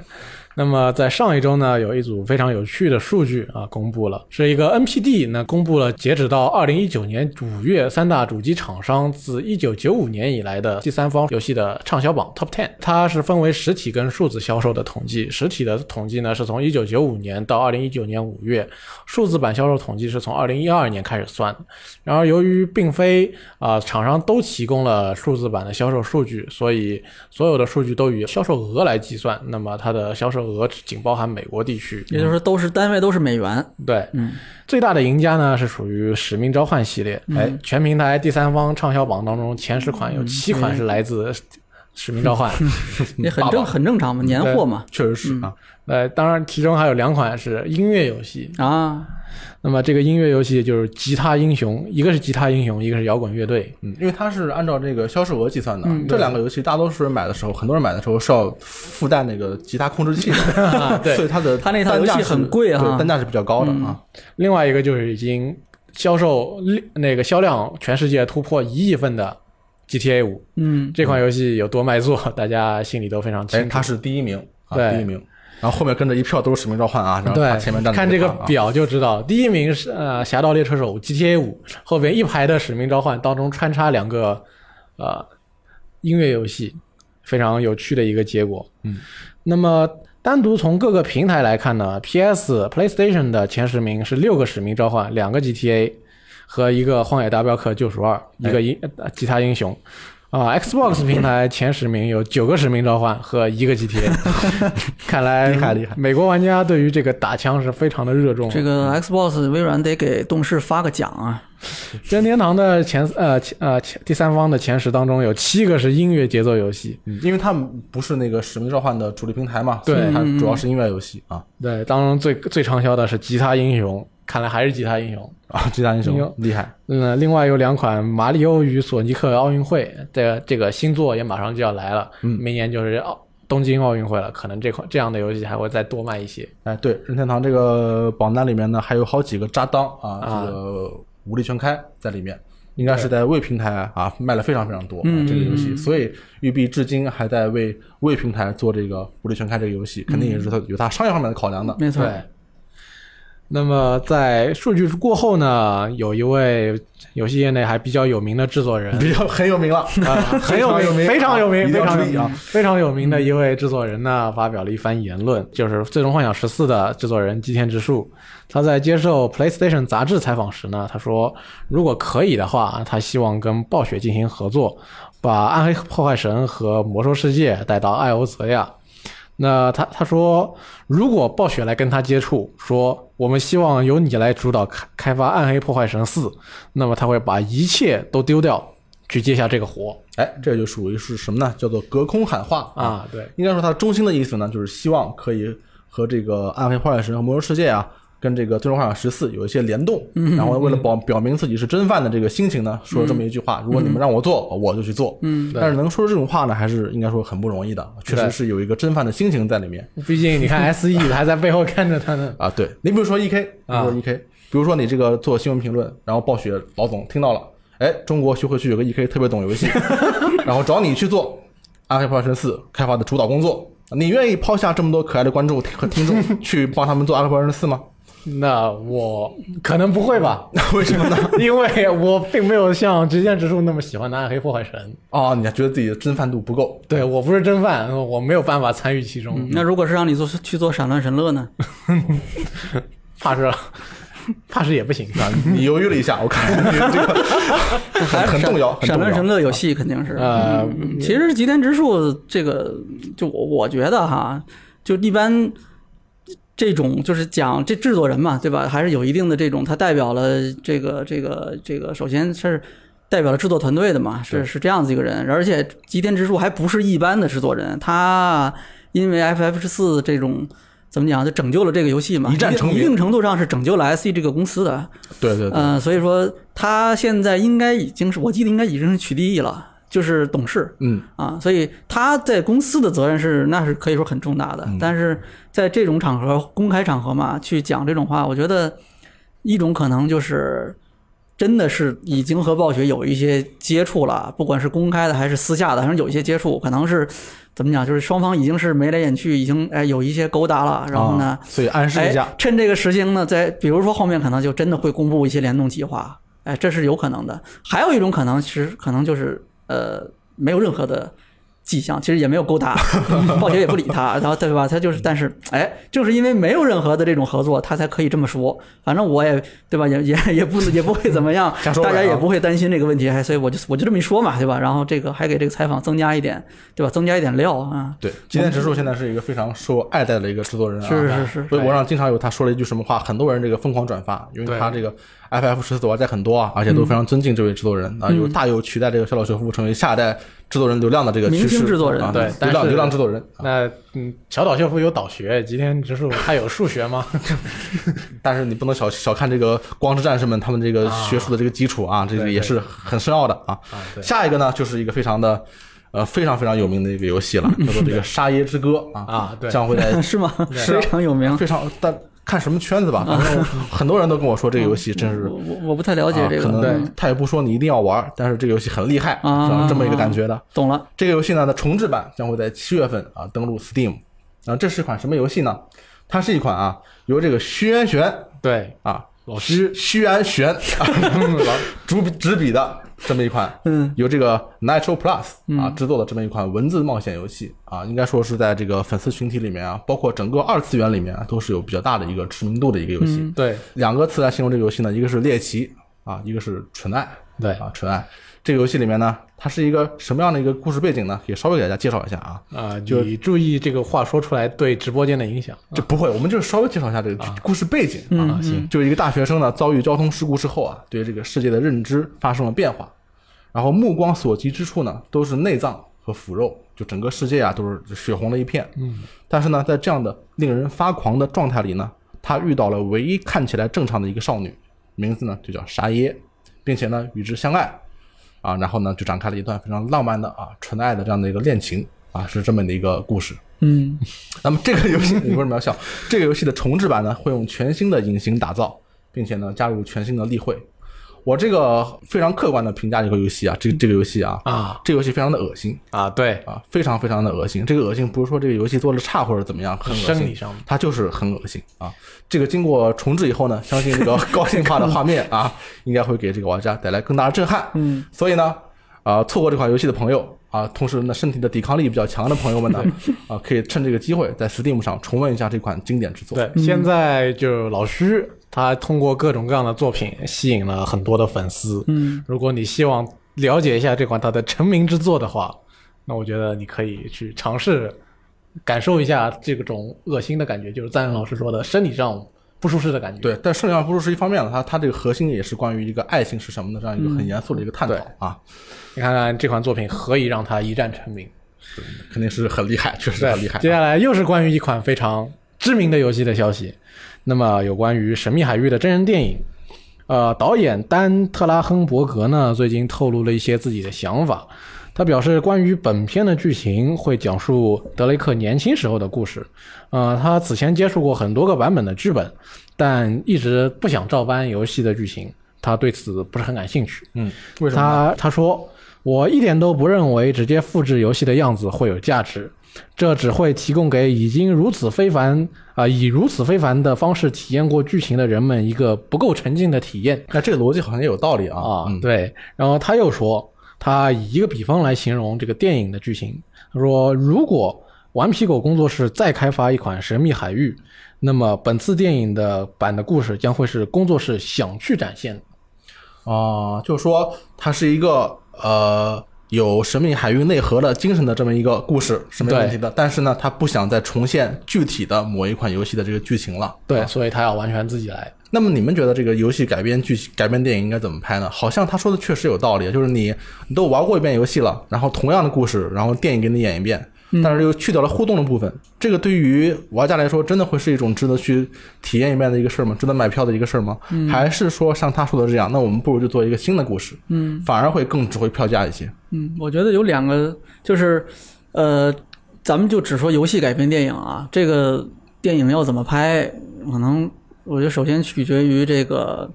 那么在上一周呢，有一组非常有趣的数据啊，公布了，是一个 NPD 呢公布了截止到二零一九年五月三大主机厂商自一九九五年以来的第三方游戏的畅销榜 Top Ten，它是分为实体跟数字销售的统计。实体的统计呢是从一九九五年到二零一九年五月，数字版销售统计是从二零一二年开始算的。然而由于并非啊、厂商都提供了数字版的销售数据，所以所有的数据都以销售额来计算。那么它的销售额仅包含美国地区，也就是说都是单位都是美元。对，嗯，最大的赢家呢是属于《使命召唤》系列，哎，全平台第三方畅销榜当中前十款有七款是来自《使命召唤 》，也很正很正常嘛，年货嘛。确实是啊。呃，当然其中还有两款是音乐游戏。啊，那么这个音乐游戏就是《吉他英雄》，一个是吉他英雄，一个是摇滚乐队。嗯，因为它是按照这个销售额计算的，嗯这两个游戏大多数人买的时候，很多人买的时候是要附带那个吉他控制器的，对 所以它的它那套游戏很贵啊单价是比较高的啊。另外一个就是已经销售那个销量全世界突破一亿份的 GTA 五。嗯，这款游戏有多卖座，大家心里都非常清楚哎，楚。它是第一名啊，对第一名。然后后面跟着一票都是使命召唤啊，然后前面看这个表就知道，第一名是呃《侠盗猎车手》GTA 五，后边一排的《使命召唤》当中穿插两个呃音乐游戏，非常有趣的一个结果。嗯，那么单独从各个平台来看呢，PS、PlayStation 的前十名是六个《使命召唤》，两个 GTA 和一个《荒野大镖客：救赎二》，一个英、呃吉他英雄。啊、x b o x 平台前十名有九个使命召唤和一个 GTA，看来厉害厉害。美国玩家对于这个打枪是非常的热衷。这个 Xbox 微软得给动视发个奖啊。任天堂的前呃前呃前第三方的前十当中有七个是音乐节奏游戏，嗯因为他们不是那个使命召唤的主力平台嘛，对。所以它主要是音乐游戏啊。对，当中最最畅销的是吉他英雄，看来还是吉他英雄。啊，吉他英英雄雄厉害，嗯，另外有两款《马里奥与索尼克奥运会》的这个新作也马上就要来了，嗯明年就是奥东京奥运会了，可能这款这样的游戏还会再多卖一些。哎，对，任天堂这个榜单里面呢，还有好几个扎当啊，啊这个武力全开在里面，应该是在未平台啊卖了非常非常多、这个游戏，所以育碧至今还在为未平台做这个武力全开这个游戏，肯定也是它有它商业方面的考量的。没错，对。那么在数据过后呢，有一位游戏业内还比较有名的制作人，比较很有名了，啊，很有名，非常有名，非常有名！非常有名的一位制作人呢，发表了一番言论，就是《最终幻想十四》的制作人吉田直树。他在接受 PlayStation 杂志采访时呢，他说，如果可以的话，他希望跟暴雪进行合作，把《暗黑破坏神》和《魔兽世界》带到艾欧泽亚。那他他说，如果暴雪来跟他接触，说我们希望由你来主导开开发《暗黑破坏神四》，那么他会把一切都丢掉，去接下这个活哎，这就属于是什么呢？叫做隔空喊话啊。对，应该说他中心的意思呢，就是希望可以和这个《暗黑破坏神》和《魔兽世界》啊，跟这个《最终幻想十四》有一些联动。然后为了表表明自己是真犯的这个心情呢，说了这么一句话：如果你们让我做，我就去做。嗯，但是能说出这种话呢，还是应该说很不容易的，确实是有一个真犯的心情在里面毕竟你看 SE 还在背后看着他呢。啊。对你比如说 E K，比如啊说 E K，比如说你这个做新闻评论，然后暴雪老总听到了，哎，中国徐汇区有个 E K 特别懂游戏，然后找你去做《暗黑破坏神四》开发的主导工作，你愿意抛下这么多可爱的观众和听众 去帮他们做《阿克伯人四》吗？那我可能不会吧，为什么呢？因为我并没有像直线直树那么喜欢拿暗黑破坏神。哦，你还觉得自己的真饭度不够？对我不是真饭，我没有办法参与其中，那如果是让你做去做闪乱神乐呢？怕是怕是也不行。啊，你犹豫了一下，我看你这个很很动摇，很动摇闪乱神。乐有戏肯定是。呃，其实吉田直树这个，就我我觉得哈，就一般这种就是讲这制作人嘛，对吧？还是有一定的这种，他代表了这个这个这个，首先是代表了制作团队的嘛，是是这样子一个人。而且吉田直树还不是一般的制作人，他因为 FF 十四这种。怎么讲？就拯救了这个游戏嘛，一战成名一定程度上是拯救了 SE 这个公司的。对对对，嗯、所以说他现在应该已经是，我记得应该已经是取缔役了，就是董事。嗯，啊，所以他在公司的责任是那是可以说很重大的，嗯但是在这种场合，公开场合嘛，去讲这种话，我觉得一种可能就是真的是已经和暴雪有一些接触了，不管是公开的还是私下的，反正有一些接触，可能是怎么讲，就是双方已经是眉来眼去，已经哎有一些勾搭了，然后呢啊，所以暗示哎一下，，趁这个时间呢，在比如说后面可能就真的会公布一些联动计划，哎，这是有可能的。还有一种可能，其实可能就是呃，没有任何的迹象，其实也没有勾搭，暴雪也不理他，然后对吧？他就是，但是哎，正是因为没有任何的这种合作，他才可以这么说。反正我也对吧？也也也不也不会怎么样大家也啊不会担心这个问题，还所以我就我就这么一说嘛，对吧？然后这个还给这个采访增加一点，对吧？增加一点料啊，对，今天直树现在是一个非常受爱戴的一个制作人啊，是是是，微博上经常有他说了一句什么话，很多人这个疯狂转发，因为他这个 FF 十四玩家很多啊，而且都非常尊敬这位制作人啊，嗯有大有取代这个肖老学夫成为下一代制作人流量的这个趋明势。星制作人啊，对但是流量流量制作人。啊那嗯，小岛秀夫有导学，吉田直树他有数学吗？但是你不能小小看这个光之战士们他们这个啊学术的这个基础啊，这个对也是很深奥的啊。啊，对，下一个呢，就是一个非常的呃非常非常有名的一个游戏了，叫做这个《沙耶之歌》啊啊对将会在 是吗？非常有名。非常但看什么圈子吧，反正很多人都跟我说这个游戏真是我我我不太了解这个，啊可能嗯他也不说你一定要玩，但是这个游戏很厉害，啊是？这么一个感觉的。懂了。这个游戏呢的重置版将会在七月份啊登陆 Steam。啊，这是一款什么游戏呢？它是一款啊由这个虚安玄对，啊老师虚安玄 啊主笔执笔的这么一款 嗯由这个 Nitro Plus 啊制作的这么一款文字冒险游戏啊，应该说是在这个粉丝群体里面啊，包括整个二次元里面啊，都是有比较大的一个知名度的一个游戏。嗯对两个词来形容这个游戏呢，一个是猎奇啊，一个是纯爱对啊，纯爱。这个游戏里面呢，它是一个什么样的一个故事背景呢？也稍微给大家介绍一下啊。啊，就你注意这个话说出来对直播间的影响这不会，我们就是稍微介绍一下这个故事背景啊。啊，行，就是一个大学生呢，遭遇交通事故之后啊，对这个世界的认知发生了变化，然后目光所及之处呢，都是内脏和腐肉，就整个世界啊都是血红了一片。嗯，但是呢，在这样的令人发狂的状态里呢，他遇到了唯一看起来正常的一个少女，名字呢就叫沙耶，并且呢与之相爱，啊，然后呢就展开了一段非常浪漫的啊纯爱的这样的一个恋情啊，是这么的一个故事。嗯那么这个游戏你为什么要笑？这个游戏的重置版呢，会用全新的引擎打造，并且呢加入全新的例会。我这个非常客观的评价这个游戏啊，这这个游戏啊，啊这个游戏非常的恶心啊，对，啊，非常非常的恶心。这个恶心不是说这个游戏做的差或者怎么样，很恶心，生理上它就是很恶心啊。这个经过重置以后呢，相信这个 高清化的画面啊，应该会给这个玩家带来更大的震撼。嗯，所以呢，啊、错过这款游戏的朋友啊，同时呢，身体的抵抗力比较强的朋友们呢，啊，可以趁这个机会在 Steam 上重温一下这款经典之作。对，现在就老徐他通过各种各样的作品吸引了很多的粉丝。嗯，如果你希望了解一下这款他的成名之作的话，那我觉得你可以去尝试感受一下这种恶心的感觉，就是赞恩老师说的生理上不舒适的感觉。对，但生理上不是一方面了，它它这个核心也是关于一个爱情是什么的这样一个很严肃的一个探讨、对啊，你看看这款作品何以让他一战成名？肯定是很厉害，确实，很厉害。接下来又是关于一款非常知名的游戏的消息。那么有关于《神秘海域》的真人电影，呃，导演丹特拉亨伯格呢最近透露了一些自己的想法。他表示，关于本片的剧情会讲述德雷克年轻时候的故事。呃，他此前接触过很多个版本的剧本，但一直不想照搬游戏的剧情，他对此不是很感兴趣。嗯，为什么？他他说：“我一点都不认为直接复制游戏的样子会有价值。这只会提供给已经如此非凡啊、以如此非凡的方式体验过剧情的人们一个不够沉浸的体验那这个逻辑好像也有道理啊。啊。嗯，对，然后他又说，他以一个比方来形容这个电影的剧情，他说，如果顽皮狗工作室再开发一款《神秘海域》，那么本次电影的版的故事将会是工作室想去展现的。啊，就是说它是一个呃有神秘海域内核的精神的这么一个故事是没问题的，但是呢，他不想再重现具体的某一款游戏的这个剧情了。对，所以他要完全自己来。那么你们觉得这个游戏改编剧改编电影应该怎么拍呢？好像他说的确实有道理，就是你你都玩过一遍游戏了，然后同样的故事，然后电影给你演一遍，但是又去掉了互动的部分，这个对于玩家来说，真的会是一种值得去体验一遍的一个事儿吗？值得买票的一个事儿吗？还是说像他说的这样，那我们不如就做一个新的故事，嗯反而会更值回票价一些。嗯，我觉得有两个，就是呃，咱们就只说游戏改编电影啊，这个电影要怎么拍，可能我觉得首先取决于这个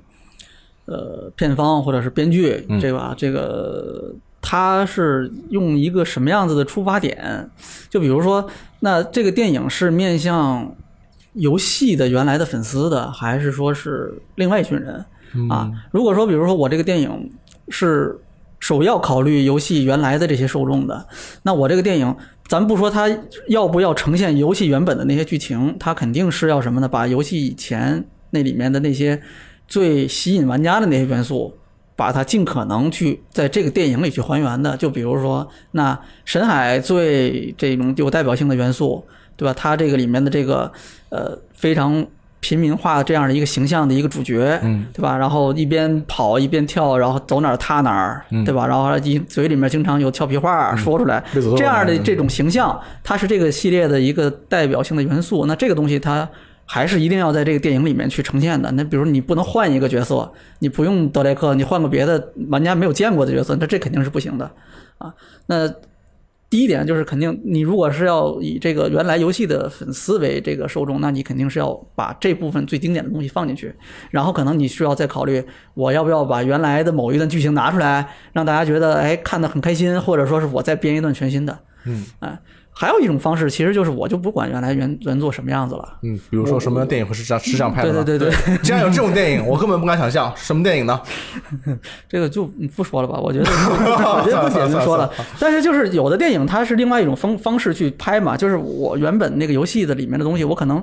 呃片方或者是编剧，嗯这个吧，这个他是用一个什么样子的出发点？就比如说，那这个电影是面向游戏的原来的粉丝的，还是说是另外一群人？啊，如果说比如说我这个电影是首要考虑游戏原来的这些受众的，那我这个电影，咱不说它要不要呈现游戏原本的那些剧情，它肯定是要什么呢？把游戏以前那里面的那些最吸引玩家的那些元素，把它尽可能去在这个电影里去还原的。就比如说，那沈海最这种有代表性的元素，对吧？他这个里面的这个呃非常平民化这样的一个形象的一个主角，嗯，对吧？然后一边跑一边跳，然后走哪儿踏哪儿，嗯对吧？然后一嘴里面经常有俏皮话说出来，这样的嗯这种形象，它是这个系列的一个代表性的元素。那这个东西它还是一定要在这个电影里面去呈现的。那比如你不能换一个角色，你不用德雷克，你换个别的玩家没有见过的角色，那这肯定是不行的啊。那第一点就是肯定，你如果是要以这个原来游戏的粉丝为这个受众，那你肯定是要把这部分最经典的东西放进去，然后可能你需要再考虑，我要不要把原来的某一段剧情拿出来，让大家觉得哎看得很开心，或者说是我再编一段全新的，嗯，哎，还有一种方式，其实就是我就不管原来原原作什么样子了，嗯，比如说什么电影会是这样是这样拍的？对对对对，既然有这种电影，我根本不敢想象什么电影呢？这个就不说了吧，我觉得 我觉得不解释说了。但是就是有的电影它是另外一种方方式去拍嘛，就是我原本那个游戏的里面的东西，我可能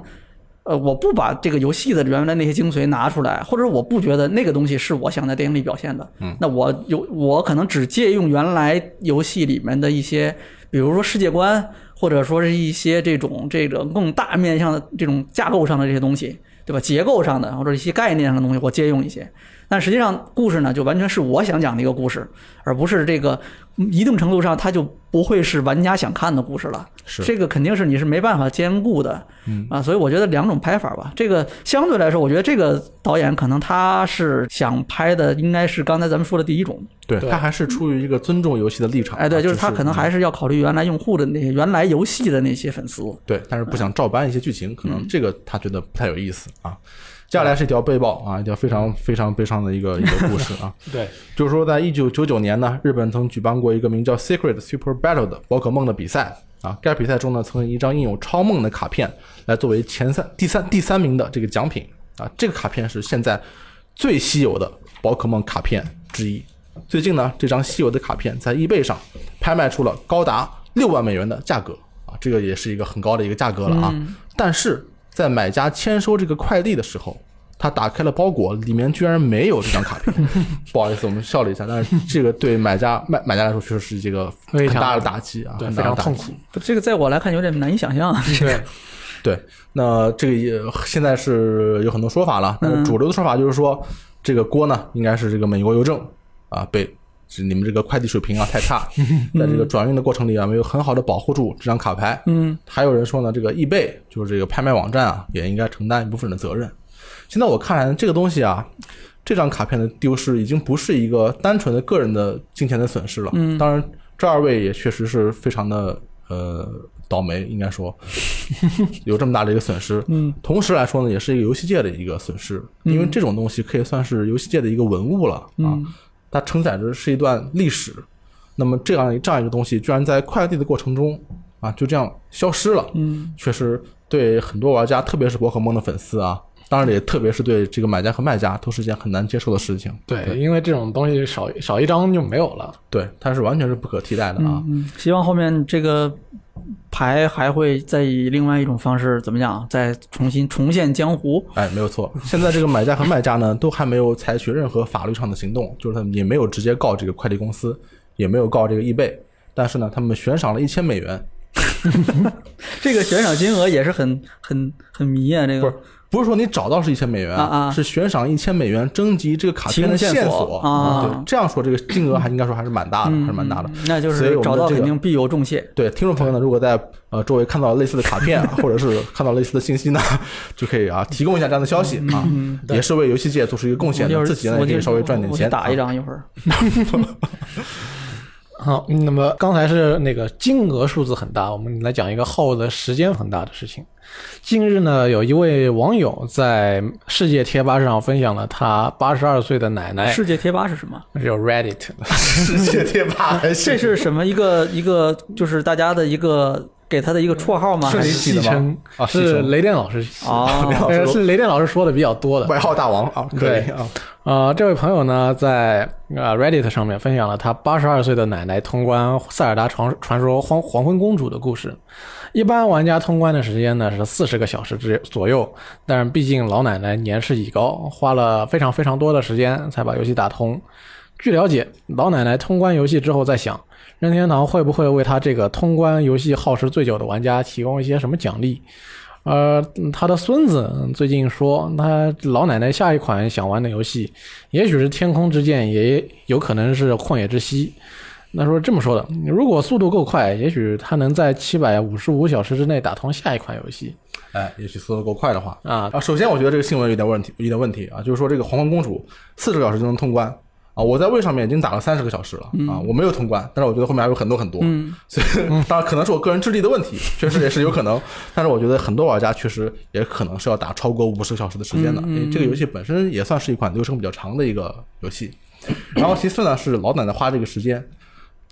呃我不把这个游戏的原来那些精髓拿出来，或者我不觉得那个东西是我想在电影里表现的，嗯，那我有我可能只借用原来游戏里面的一些，比如说世界观，或者说是一些这种这个更大面向的这种架构上的这些东西。对吧？结构上的或者一些概念上的东西，我借用一些。但实际上，故事呢，就完全是我想讲的一个故事，而不是这个嗯一定程度上，它就不会是玩家想看的故事了。是这个肯定是你是没办法兼顾的，嗯啊，所以我觉得两种拍法吧。这个相对来说，我觉得这个导演可能他是想拍的，应该是刚才咱们说的第一种，对对他还是出于一个尊重游戏的立场。哎，对，啊就是他可能还是要考虑原来用户的那些原来游戏的那些粉丝。对，但是不想照搬一些剧情，可嗯能这个他觉得不太有意思啊。接下来是一条悲报啊，一条非常非常悲伤的一个一个故事啊，对，就是说在一九九九年呢，日本曾举办过一个名叫 Secret Super Battle 的宝可梦的比赛啊。该比赛中呢，曾以一张印有超梦的卡片来作为前三、第三、第三名的这个奖品啊。这个卡片是现在最稀有的宝可梦卡片之一。最近呢，这张稀有的卡片在 eBay 上拍卖出了高达六万美元的价格啊，这个也是一个很高的一个价格了啊。但是在买家签收这个快递的时候，他打开了包裹，里面居然没有这张卡片。不好意思，我们笑了一下，但是这个对买家买 买家来说确实是这个很非常大的打击啊，非常痛苦。这个在我来看有点难以想象。对，对，那这个也现在是有很多说法了，但是主流的说法就是说，这个锅呢应该是这个美国邮政啊被。是你们这个快递水平啊太差，在这个转运的过程里啊没有很好的保护住这张卡牌。嗯，还有人说呢，这个易贝就是这个拍卖网站啊，也应该承担一部分的责任。现在我看来，这个东西啊，这张卡片的丢失已经不是一个单纯的个人的金钱的损失了。嗯当然，这二位也确实是非常的呃倒霉，应该说 有这么大的一个损失。嗯，同时来说呢，也是一个游戏界的一个损失，因为这种东西可以算是游戏界的一个文物了啊，嗯它承载着是一段历史。那么这样这样一个东西，居然在快递的过程中啊，就这样消失了。嗯，确实对很多玩家，特别是宝可梦的粉丝啊，当然也特别是对这个买家和卖家，都是一件很难接受的事情。对，因为这种东西少少一张就没有了。对，它是完全是不可替代的啊。嗯，希望后面这个牌还会再以另外一种方式怎么讲，再重新重现江湖。哎，没有错。现在这个买家和卖家呢，都还没有采取任何法律上的行动，就是他们也没有直接告这个快递公司，也没有告这个易贝，但是呢，他们悬赏了一千美元。这个悬赏金额也是很很很迷啊，这个不是不是说你找到是一千美元啊啊是悬赏一千美元征集这个卡片的线索索啊对，这样说这个金额还应该说还是蛮大的，还是蛮大的。嗯那就所以是找我们的这个到肯定必有重谢。对，听众朋友呢，如果在呃周围看到类似的卡片，或者是看到类似的信息呢，就可以啊提供一下这样的消息啊，也是为游戏界做出一个贡献自己呢也可以稍微赚点钱。打一啊张一会儿。好，那么刚才是那个金额数字很大，我们来讲一个耗的时间很大的事情。近日呢，有一位网友在世界贴吧上分享了他八十二岁的奶奶，世界贴吧是什么？叫 Reddit，世界贴吧 还这是什么？一个一个就是大家的一个给他的一个绰号吗？戏称。啊是雷电老师哦。呃是雷电老师说的比较多的。外号大王啊，可以。对。啊，呃，这位朋友呢，在呃 Reddit 上面分享了他八十二岁的奶奶通关塞尔达传传说黄黄昏公主的故事。一般玩家通关的时间呢是四十个小时之左右，但是毕竟老奶奶年事已高，花了非常非常多的时间才把游戏打通。据了解，老奶奶通关游戏之后在想，任天堂会不会为他这个通关游戏耗时最久的玩家提供一些什么奖励？呃，他的孙子最近说，他老奶奶下一款想玩的游戏，也许是《天空之剑》，也有可能是《旷野之息》。那说这么说的，如果速度够快，也许他能在七百五十五小时之内打通下一款游戏。哎，也许速度够快的话。啊。啊。首先，我觉得这个新闻有点问题，有点问题啊，就是说这个黄昏公主四十个小时就能通关。啊，我在位上面已经打了三十个小时了啊，我没有通关，但是我觉得后面还有很多。很多，嗯，所以当然可能是我个人智力的问题，确实也是有可能，但是我觉得很多玩家确实也可能是要打超过五十个小时的时间的，因为这个游戏本身也算是一款流程比较长的一个游戏。然后其次呢是老奶奶花这个时间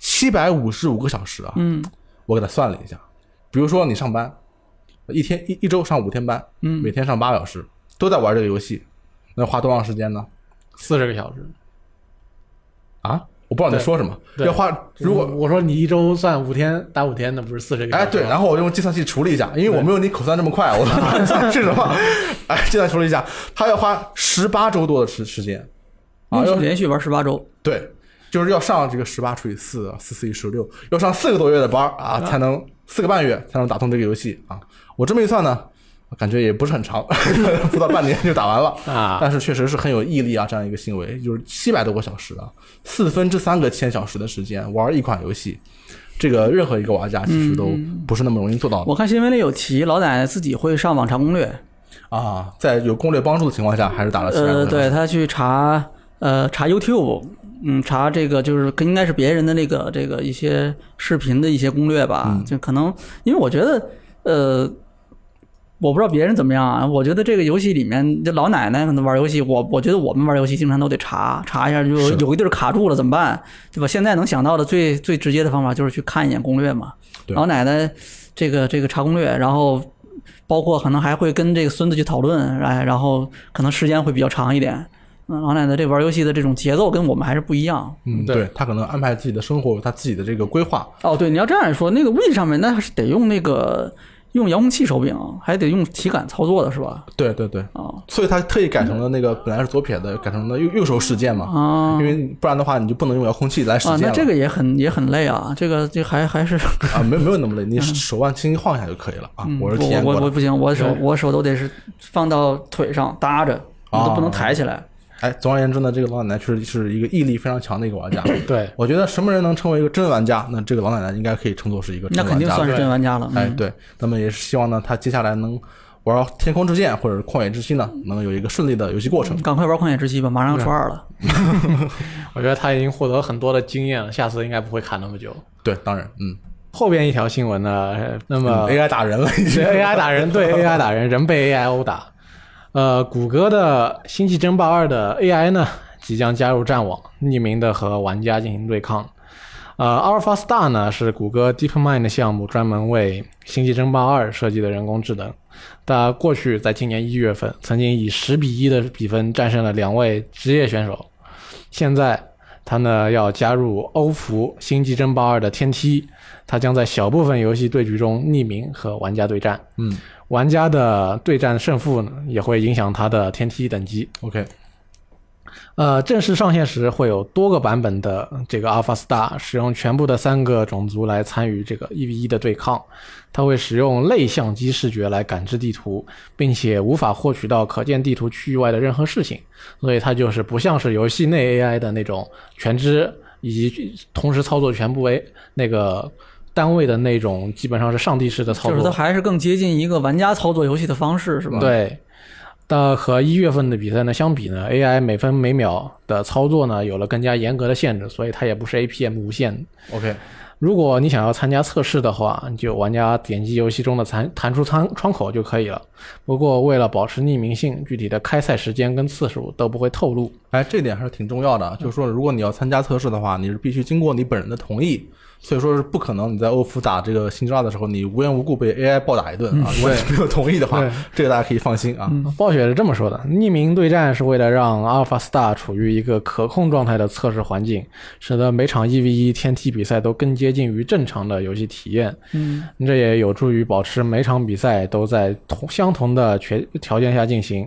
七百五十五个小时啊，嗯。我给他算了一下，比如说你上班，一天一一周上五天班，嗯。每天上八小时，都在玩这个游戏，那花多长时间呢？四十个小时。啊，我不知道你在说什么，要花如果我说你一周算五天打五天，那不是四十个小时。哎，对，然后我用计算器除了一下，因为我没有你口算这么快，我算 是什么？哎，计算除了一下，他要花十八周多的时时间。啊，要连续玩十八周，对，就是要上这个十八除以四，四四一十六，要上四个多月的班啊，才能四个半月才能打通这个游戏啊。我这么一算呢，感觉也不是很长，不到半年就打完了啊但是确实是很有毅力啊，这样一个行为，就是七百多个小时啊，四分之三个千小时的时间玩一款游戏，这个任何一个玩家其实都不是那么容易做到的。我看新闻里有提，老奶奶自己会上网查攻略，啊，在有攻略帮助的情况下，还是打了呃。对他去查呃查 YouTube，嗯，查这个就是应该是别人的那个这个一些视频的一些攻略吧，嗯就可能因为我觉得呃。我不知道别人怎么样啊，我觉得这个游戏里面，这老奶奶可能玩游戏，我我觉得我们玩游戏经常都得查查一下，就有一地儿卡住了怎么办，对吧？现在能想到的最最直接的方法就是去看一眼攻略嘛。对老奶奶这个这个查攻略，然后包括可能还会跟这个孙子去讨论，哎，然后可能时间会比较长一点。嗯，老奶奶这玩游戏的这种节奏跟我们还是不一样。嗯，对对他可能安排自己的生活，有他自己的这个规划。哦，对，你要这样说，那个 Wii 上面那还是得用那个用遥控器手柄，还得用体感操作的是吧？对对对，啊所以他特意改成了那个本来是左撇子，改成了右右手使键嘛。啊因为不然的话，你就不能用遥控器来使啊！键了。那这个也很也很累啊，这个这还还是啊，没没有那么累，你手腕轻轻晃一下就可以了啊。嗯我是体验过的。我我不行，我手我手都得是放到腿上搭着，我都不能抬起来。哎，总而言之呢，这个老奶奶确实是一个毅力非常强的一个玩家。对，我觉得什么人能成为一个真玩家，那这个老奶奶应该可以称作是一个那肯真玩家。定算是真玩家了。哎，嗯对，那么也是希望呢，他接下来能玩《天空之剑》或者《旷野之息》呢，能有一个顺利的游戏过程。赶快玩旷野之息吧，马上要初二了。我觉得他已经获得很多的经验了，下次应该不会卡那么久。对，当然，嗯，后边一条新闻呢，呃那么 AI 打人了已经。AI 打人，对 AI 打人，人被 AI 殴打。呃，谷歌的《星际争霸二》的 AI 呢，即将加入战网，匿名的和玩家进行对抗。呃，Alpha Star 呢是谷歌 DeepMind 项目专门为《星际争霸二》设计的人工智能。它过去在今年一月份曾经以十比一的比分战胜了两位职业选手，现在它呢要加入欧服《星际争霸二》的天梯，它将在小部分游戏对局中匿名和玩家对战。嗯玩家的对战胜负呢也会影响它的天梯等级。，OK，呃，正式上线时会有多个版本的这个 Alpha Star，使用全部的三个种族来参与这个一 v 一的对抗。它会使用类相机视觉来感知地图，并且无法获取到可见地图区域外的任何事情，所以它就是不像是游戏内 AI 的那种全知以及同时操作全部 A 那个单位的那种，基本上是上帝式的操作。就是它还是更接近一个玩家操作游戏的方式，是吧？，对，那和一月份的比赛呢相比呢，AI 每分每秒的操作呢有了更加严格的限制，所以它也不是 APM 无限。OK，如果你想要参加测试的话，你就玩家点击游戏中的弹弹出窗窗口就可以了。不过为了保持匿名性，具体的开赛时间跟次数都不会透露。哎，这点还是挺重要的啊，就是说，如果你要参加测试的话，你是必须经过你本人的同意，所以说是不可能你在欧服打这个星之二的时候，你无缘无故被 AI 暴打一顿啊，如果你没有同意的话，这个大家可以放心啊。暴雪是这么说的：匿名对战是为了让 Alpha Star 处于一个可控状态的测试环境，使得每场 1v1 天梯比赛都更接近于正常的游戏体验。嗯，这也有助于保持每场比赛都在同相同的全条件下进行。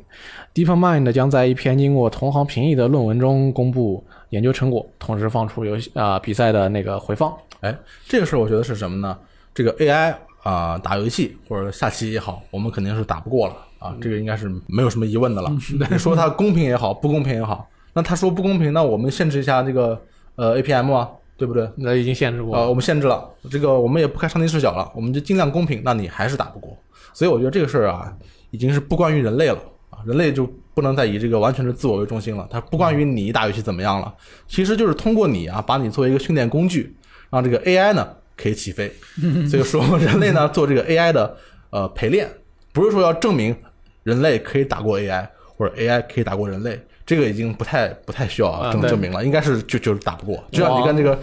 DeepMind 将在一篇经过同行评议的论文中公布研究成果，同时放出游戏啊、比赛的那个回放。哎，这个事儿我觉得是什么呢？这个 AI 啊、打游戏或者下棋也好，我们肯定是打不过了啊，这个应该是没有什么疑问的了。你说它公平也好，不公平也好，那他说不公平，那我们限制一下这个呃 APM 啊，对不对？那已经限制过呃，我们限制了这个，我们也不开上帝视角了，我们就尽量公平，那你还是打不过。所以我觉得这个事儿啊，已经是不关于人类了啊，人类就不能再以这个完全是自我为中心了，它不关于你打游戏怎么样了，其实就是通过你啊，把你作为一个训练工具，让这个 AI 呢可以起飞。所以说人类呢做这个 AI 的呃陪练，不是说要证明人类可以打过 AI 或者 AI 可以打过人类，这个已经不太不太需要证证明了，应该是就就是打不过，就像你跟这个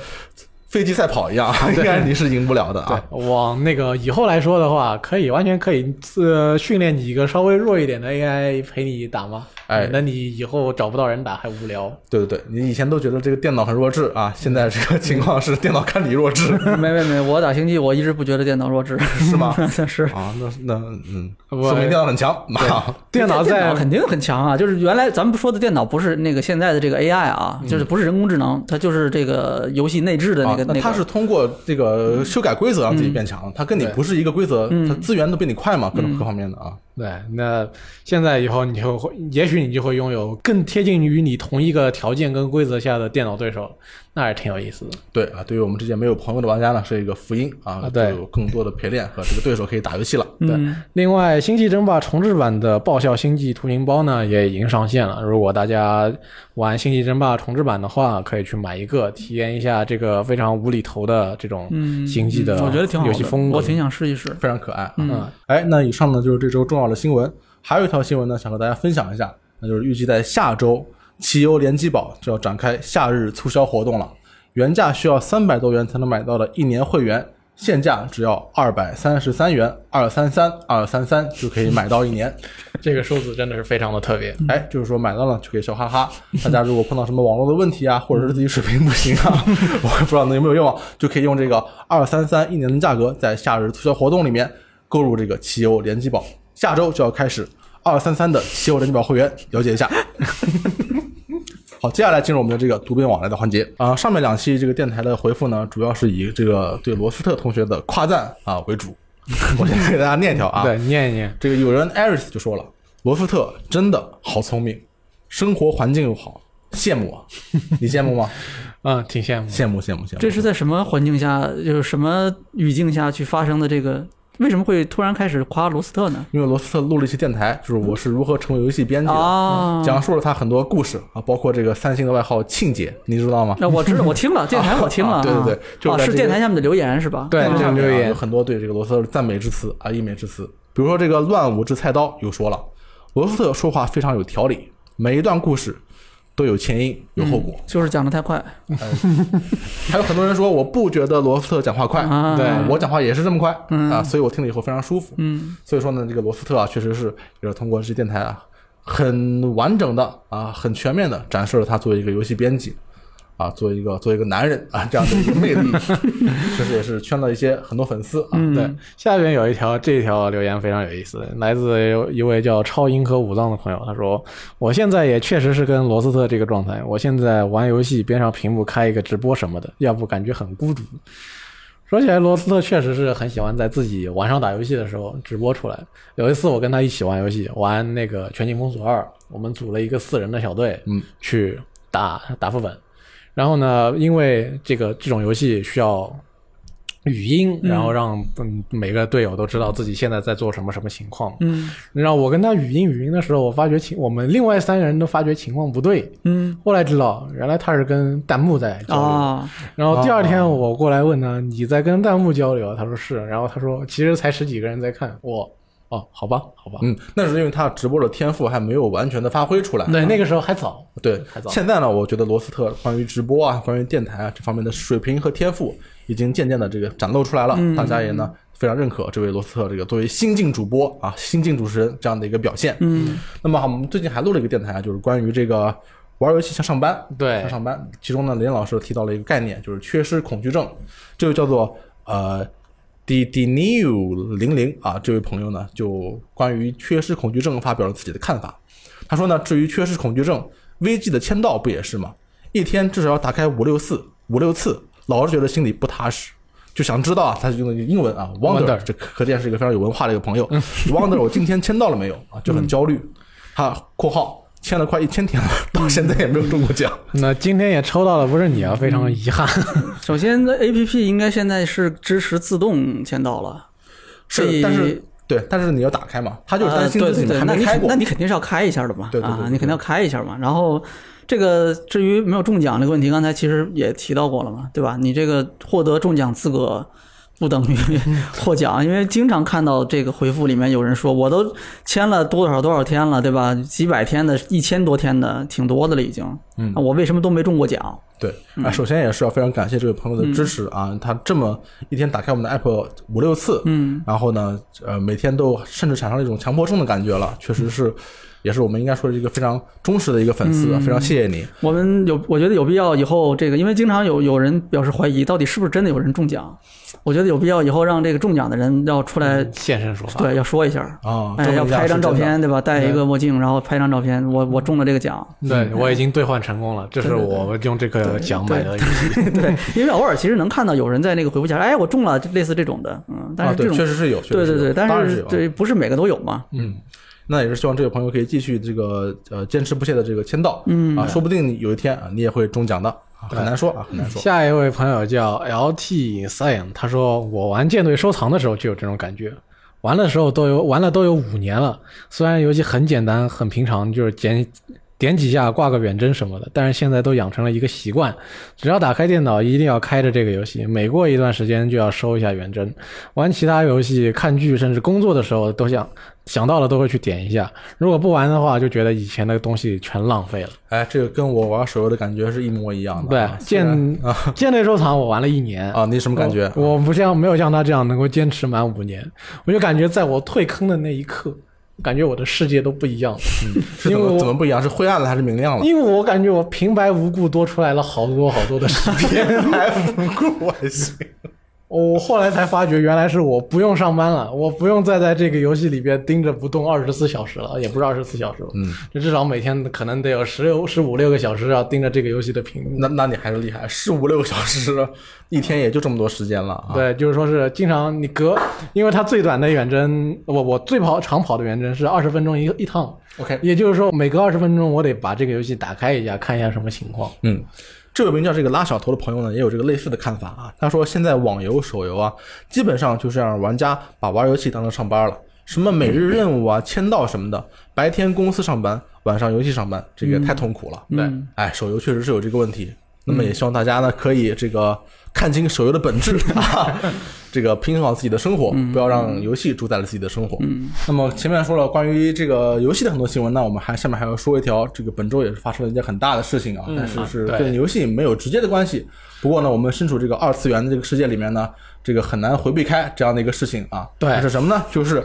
飞机赛跑一样，应该你是赢不了的啊。往那个以后来说的话，可以完全可以呃训练几个稍微弱一点的 AI 陪你打吗？哎那你以后找不到人打还无聊。对对对，你以前都觉得这个电脑很弱智啊，现在这个情况是电脑看你弱智 没没没，我打星际我一直不觉得电脑弱智，是吗？是。啊，那那嗯，说明电脑很强啊。电脑电脑在肯定很强啊，就是原来咱们说的电脑不是那个现在的这个 AI 啊，就是不是人工智能，它就是这个游戏内置的那个、啊，那个。它是通过这个修改规则让自己变强，它跟你不是一个规则，它资源都比你快嘛，各种各方面的啊。对，那现在以后你就会，也许你就会拥有更贴近于你同一个条件跟规则下的电脑对手，那还是挺有意思的。对啊，对于我们这些没有朋友的玩家呢，是一个福音啊，啊对就有更多的陪练和这个对手可以打游戏了。嗯，另外，《星际争霸》重置版的爆笑星际图形包呢，也已经上线了。如果大家玩《星际争霸》重置版的话，可以去买一个，体验一下这个非常无厘头的这种嗯星际的我觉得挺好的，游戏风格。我挺想试一试。非常可爱啊。嗯哎，那以上呢就是这周重要的新闻，还有一条新闻呢，想和大家分享一下，那就是预计在下周，汽油联机宝就要展开夏日促销活动了，原价需要三百多元才能买到的一年会员，现价只要二百三十三元，二三三二三三就可以买到一年。这个数字真的是非常的特别。哎，就是说买到了就可以笑哈哈。大家如果碰到什么网络的问题啊，或者是自己水平不行啊，我也不知道能有没有用啊，就可以用这个二三三一年的价格，在夏日促销活动里面购入这个汽油联机宝。下周就要开始二三三的汽油联机宝会员，了解一下。好，接下来进入我们的这个读编往来的环节啊、上面两期这个电台的回复呢，主要是以这个对罗斯特同学的夸赞啊为主。我先给大家念一条啊，对，念一念。这个有人艾瑞斯就说了，罗斯特真的好聪明，生活环境又好，羡慕啊！你羡慕吗？嗯，挺羡慕。羡慕羡慕羡慕。这是在什么环境下，就是什么语境下去发生的这个？为什么会突然开始夸罗斯特呢？因为罗斯特录了一期电台，就是我是如何成为游戏编辑的，啊，讲述了他很多故事啊，包括这个三星的外号庆姐，你知道吗？那我知道，我听了 电台，我听了，啊对对对就是电台下面的留言是吧？对啊这个留言有很多对这个罗斯特的赞美之词啊，溢美之词。比如说这个乱舞之菜刀又说了，罗斯特说话非常有条理，每一段故事都有前因有后果。就是讲的太快。还有很多人说我不觉得罗斯特讲话快，啊，对我讲话也是这么快、嗯。啊，所以我听了以后非常舒服。嗯。所以说呢，这个罗斯特啊，确实是也是通过这些电台啊，很完整的啊，很全面的展示了他作为一个游戏编辑啊，作为一个作为一个男人啊这样的一个魅力，确实也是圈了一些很多粉丝啊。嗯，对，下边有一条这一条留言非常有意思，来自一位叫超银河武藏的朋友，他说：“我现在也确实是跟罗斯特这个状态，我现在玩游戏边上屏幕开一个直播什么的，要不感觉很孤独。”说起来，罗斯特确实是很喜欢在自己晚上打游戏的时候直播出来。有一次我跟他一起玩游戏，玩那个《全境封锁二》，我们组了一个四人的小队，嗯，去打打副本。然后呢，因为这个这种游戏需要语音，然后让嗯每个队友都知道自己现在在做什么什么情况。嗯然后我跟他语音语音的时候，我发觉情我们另外三个人都发觉情况不对。嗯后来知道，原来他是跟弹幕在交流。啊，然后第二天我过来问他：“你在跟弹幕交流？”他说是。然后他说：“其实才十几个人在看。”我哦，好吧，好吧。嗯，那是因为他直播的天赋还没有完全的发挥出来。对，那个时候还早。对还，早现在呢，我觉得罗斯特关于直播啊、关于电台啊这方面的水平和天赋，已经渐渐的这个展露出来了。大家也呢非常认可这位罗斯特这个作为新晋主播啊、新晋主持人这样的一个表现。嗯那么好，我们最近还录了一个电台啊，就是关于这个玩游戏像上班，对像上班。其中呢，林老师提到了一个概念，就是缺失恐惧症，这就叫做呃。D D New 零零啊，这位朋友呢，就关于缺失恐惧症发表了自己的看法。他说呢，至于缺失恐惧症，VG 的签到不也是吗？一天至少要打开五六次，五六次，老是觉得心里不踏实，就想知道啊，他用的英文啊，wonder，Wonder 这可见是一个非常有文化的一个朋友。wonder 我今天签到了没有啊？就很焦虑。他（括号）签了快一千天了，到现在也没有中过奖。那今天也抽到了，不是你啊，非常遗憾。首先，A P P 应该现在是支持自动签到了，所以是，但是对，但是你要打开嘛，他就是担心自己呃对对对，那你还没开过那。你肯定是要开一下的嘛，对对对你肯定要开一下嘛。然后这个至于没有中奖这个问题，刚才其实也提到过了嘛，对吧？你这个获得中奖资格。不等于获奖，因为经常看到这个回复里面有人说，我都签了多少多少天了，对吧？几百天的，一千多天的，挺多的了已经。嗯。我为什么都没中过奖？对。啊，首先也是要非常感谢这位朋友的支持啊，他这么一天打开我们的 app 五六次，嗯，然后呢，呃，每天都甚至产生了一种强迫症的感觉了，确实是，也是我们应该说是一个非常忠实的一个粉丝，非常谢谢你。我们有，我觉得有必要以后这个，因为经常有有人表示怀疑，到底是不是真的有人中奖？我觉得有必要以后让这个中奖的人要出来，现身说法。对，要说一下，啊，哎，要拍一张照片，对吧？戴一个墨镜，然后拍一张照片，我我中了这个奖。对，我已经兑换成功了，这是我用这个奖买的。对，因为偶尔其实能看到有人在那个回复下，哎，我中了，类似这种的，嗯，但是这种，确实是有，确实是有对对对，但是有啊。是对，不是每个都有嘛。嗯，那也是希望这位朋友可以继续这个呃坚持不懈的这个签到，嗯啊，说不定有一天啊你也会中奖的，啊很难说啊，很难说。下一位朋友叫 LT Cyan，他说我玩舰队收藏的时候就有这种感觉，玩的时候都有玩了都有五年了。虽然游戏很简单很平常，就是点点几下挂个远征什么的，但是现在都养成了一个习惯，只要打开电脑一定要开着这个游戏，每过一段时间就要收一下远征。玩其他游戏、看剧甚至工作的时候都想想到了都会去点一下，如果不玩的话，就觉得以前的东西全浪费了。哎，这个跟我玩手游的感觉是一模一样的对啊。，虽然舰舰队收藏我玩了一年啊，你什么感觉？我我不像没有像他这样能够坚持满五年，我就感觉在我退坑的那一刻，感觉我的世界都不一样了。是怎么因为怎么不一样？是灰暗了还是明亮了？因为我感觉我平白无故多出来了好多好多的时间。还不够还行。我后来才发觉，原来是我不用上班了，我不用再在这个游戏里边盯着不动二十四小时了，也不是二十四小时了，嗯，就至少每天可能得有十六、十五六个小时要盯着这个游戏的屏幕。那那你还是厉害，十五六个小时，一天也就这么多时间了啊。对，就是说是经常你隔，因为它最短的远征，我我最跑长跑的远征是二十分钟一一趟，，OK，也就是说每隔二十分钟我得把这个游戏打开一下，看一下什么情况。嗯，这位名叫这个拉小头的朋友呢，也有这个类似的看法啊。他说，现在网游、手游啊，基本上就是让玩家把玩游戏当成上班了，什么每日任务啊、签到什么的，白天公司上班，晚上游戏上班，这个也太痛苦了。对哎，手游确实是有这个问题。那么也希望大家呢可以这个看清手游的本质 啊，这个平衡好自己的生活，不要让游戏主宰了自己的生活。那么前面说了关于这个游戏的很多新闻，那我们还下面还要说一条，这个本周也是发生了一件很大的事情啊，但是是跟游戏没有直接的关系。不过呢，我们身处这个二次元的这个世界里面呢，这个很难回避开这样的一个事情啊。对那是什么呢？就是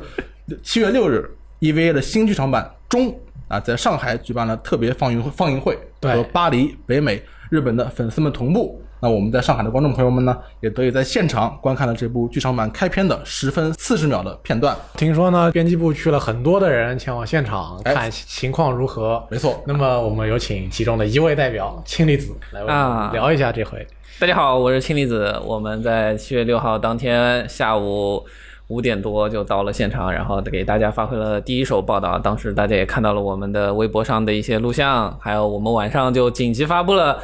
七月六日，EVA 的新剧场版中啊，在上海举办了特别放映会放映会，和巴黎、北美、日本的粉丝们同步。那我们在上海的观众朋友们呢，也得以在现场观看了这部剧场版开篇的十分四十秒的片段。听说呢，编辑部去了很多的人前往现场哎看情况如何。没错，那么我们有请其中的一位代表氢离子来为我们啊聊一下这回。大家好，我是氢离子。我们在七月六号当天下午五点多就到了现场，然后给大家发挥了第一手报道。当时大家也看到了我们的微博上的一些录像，还有我们晚上就紧急发布了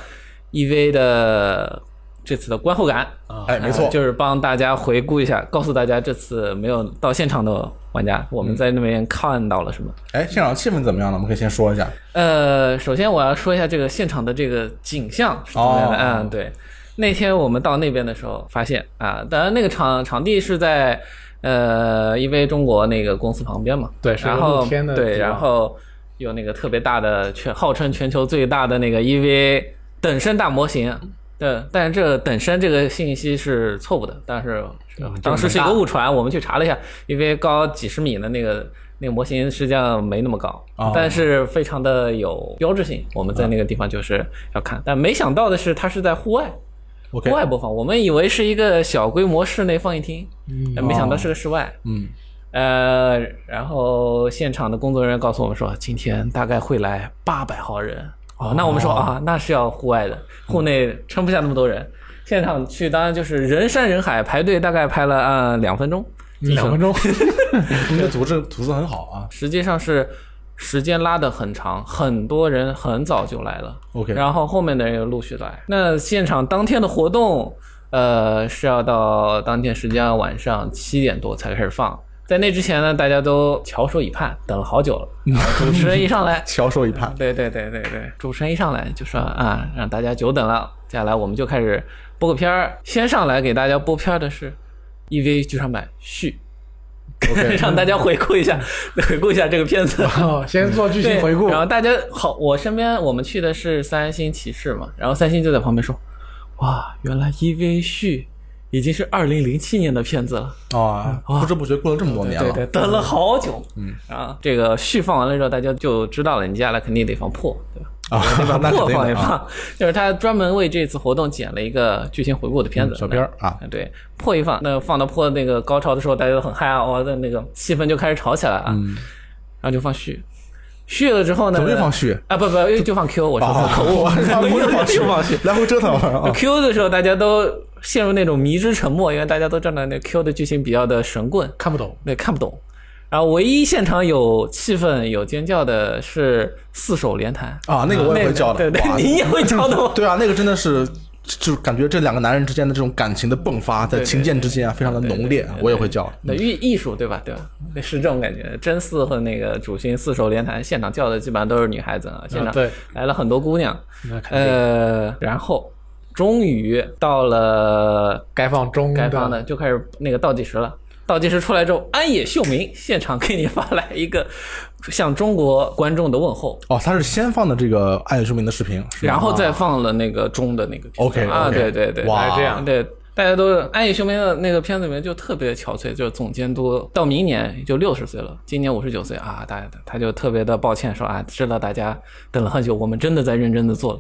EV 的这次的观后感。啊哎，没错呃，就是帮大家回顾一下，告诉大家这次没有到现场的玩家，我们在那边看到了什么。哎，现场气氛怎么样呢？我们可以先说一下。呃，首先我要说一下这个现场的这个景象是怎么样的。哦嗯，对，那天我们到那边的时候发现啊，当然那个场场地是在呃，因为中国那个公司旁边嘛，对然后对，然后有那个特别大的全号称全球最大的那个 EVA 等身大模型。对，但是这个等身这个信息是错误的，但是嗯当时是一个误传，我们去查了一下，EVA 高几十米的那个那个模型实际上没那么高，哦但是非常的有标志性。我们在那个地方就是要看，但没想到的是它是在户外户外播放，我们以为是一个小规模室内放映厅，嗯没想到是个室外。嗯，呃，然后现场的工作人员告诉我们说，今天大概会来八百号人。哦，那我们说啊，那是要户外的，户内撑不下那么多人。现场去当然就是人山人海，排队大概排了啊两分钟，两分钟，你 们的组织组织很好啊。实际上是时间拉得很长，很多人很早就来了。OK，然后后面的人又陆续来。那现场当天的活动，呃，是要到当天时间晚上七点多才开始放。在那之前呢，大家都翘首以盼，等了好久了。主持人一上来，翘首以盼。对对对对对，主持人一上来就说啊，让大家久等了。接下来我们就开始播个片儿，先上来给大家播片儿的是 EV 剧场版续让大家回顾一下，回顾一下这个片子。哦先做剧情回顾然。后大家好，我身边我们去的是三星骑士嘛，然后三星就在旁边说：“哇，原来 EV 续已经是二零零七年的片子了。”啊，不知不觉过了这么多年了。对对，等了好久。嗯，啊，这个续放完了之后，大家就知道了，你接下来肯定得放破，对吧？啊，破。放一放，就是他专门为这次活动剪了一个剧情回顾的片子，嗯小片儿啊对，破一放，那放到破那个高潮的时候，大家都很嗨啊，哇，的那个气氛就开始吵起来了然后就放续，续了之后呢，怎么又放续？啊？不不，就放 Q，我说错，口误，又放续。来回折腾啊。Q 的时候，大家都陷入那种迷之沉默，因为大家都站在那 Q 的剧情比较的神棍，看不懂，对，看不懂。然后唯一现场有气氛、有尖叫的是四手联弹啊，那个我也会叫的。对对，哇你也会叫的吗？对啊，那个真的是，就感觉这两个男人之间的这种感情的迸发，在琴键之间啊，非常的浓烈啊，我也会叫。那艺艺术对吧？对吧？是这种感觉。真四和那个主心四手联弹，现场叫的基本上都是女孩子啊，现场对，来了很多姑娘。呃，然后终于到了该放中该放的，就开始那个倒计时了。倒计时出来之后，安野秀明现场给你发来一个向中国观众的问候，哦，他是先放的这个《安野秀明》的视频，然后再放了那个钟的那个片 OK，啊，对对对，哇还是这样对，大家都是安野秀明的那个片子里面就特别憔悴，就是总监督到明年就六十岁了，今年五十九岁啊，大家他就特别的抱歉说啊，知道大家等了很久，我们真的在认真的做了。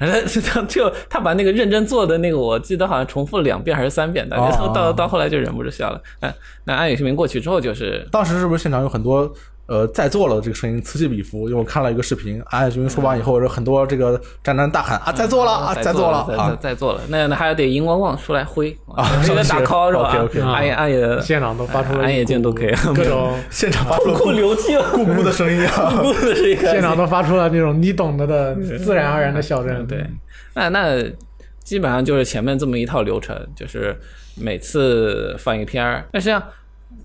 就 就他把那个认真做的那个，我记得好像重复了两遍还是三遍，大家哦都到到后来就忍不住笑了。那那安野秀明过去之后就是当时是不是现场有很多呃在座了这个声音此起彼伏？因为我看了一个视频，安野秀明说完以后，有很多这个宅男大喊啊在座了啊在座了啊在座了，那那还得荧光棒出来挥啊这个打 call 是吧 OK，OK 安野安野现场都发出了安野剑都可以，各种 现场发出了 痛哭流涕了，咕咕的声音啊！咕咕的声音 现场都发出了那种你懂得的自然而然的笑声。对，那那基本上就是前面这么一套流程，就是每次放一个片儿。那实际上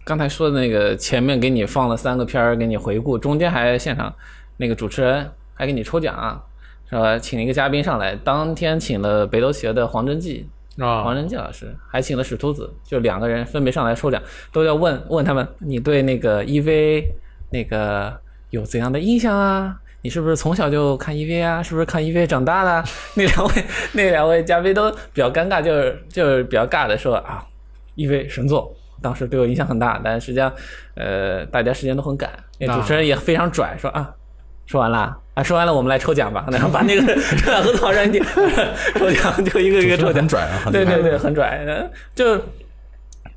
刚才说的那个前面给你放了三个片儿，给你回顾，中间还现场那个主持人还给你抽奖啊、说请了一个嘉宾上来，当天请了北斗企鹅的黄真纪，啊黄仁纪老师，还请了史秃子，就两个人分别上来抽奖，都要问问他们，你对那个 EV 那个有怎样的印象啊？你是不是从小就看 EV 啊？是不是看 EV 长大的？那两位那两位嘉宾都比较尴尬，就是就是比较尬的说啊，EV 神作，当时对我影响很大，但实际上呃大家时间都很赶，那主持人也非常拽，说啊。说完了啊，说完了，我们来抽奖吧。然 后把那个 抽奖盒子往上抽奖就一个一个抽奖很，拽啊，对对对，很拽。呃就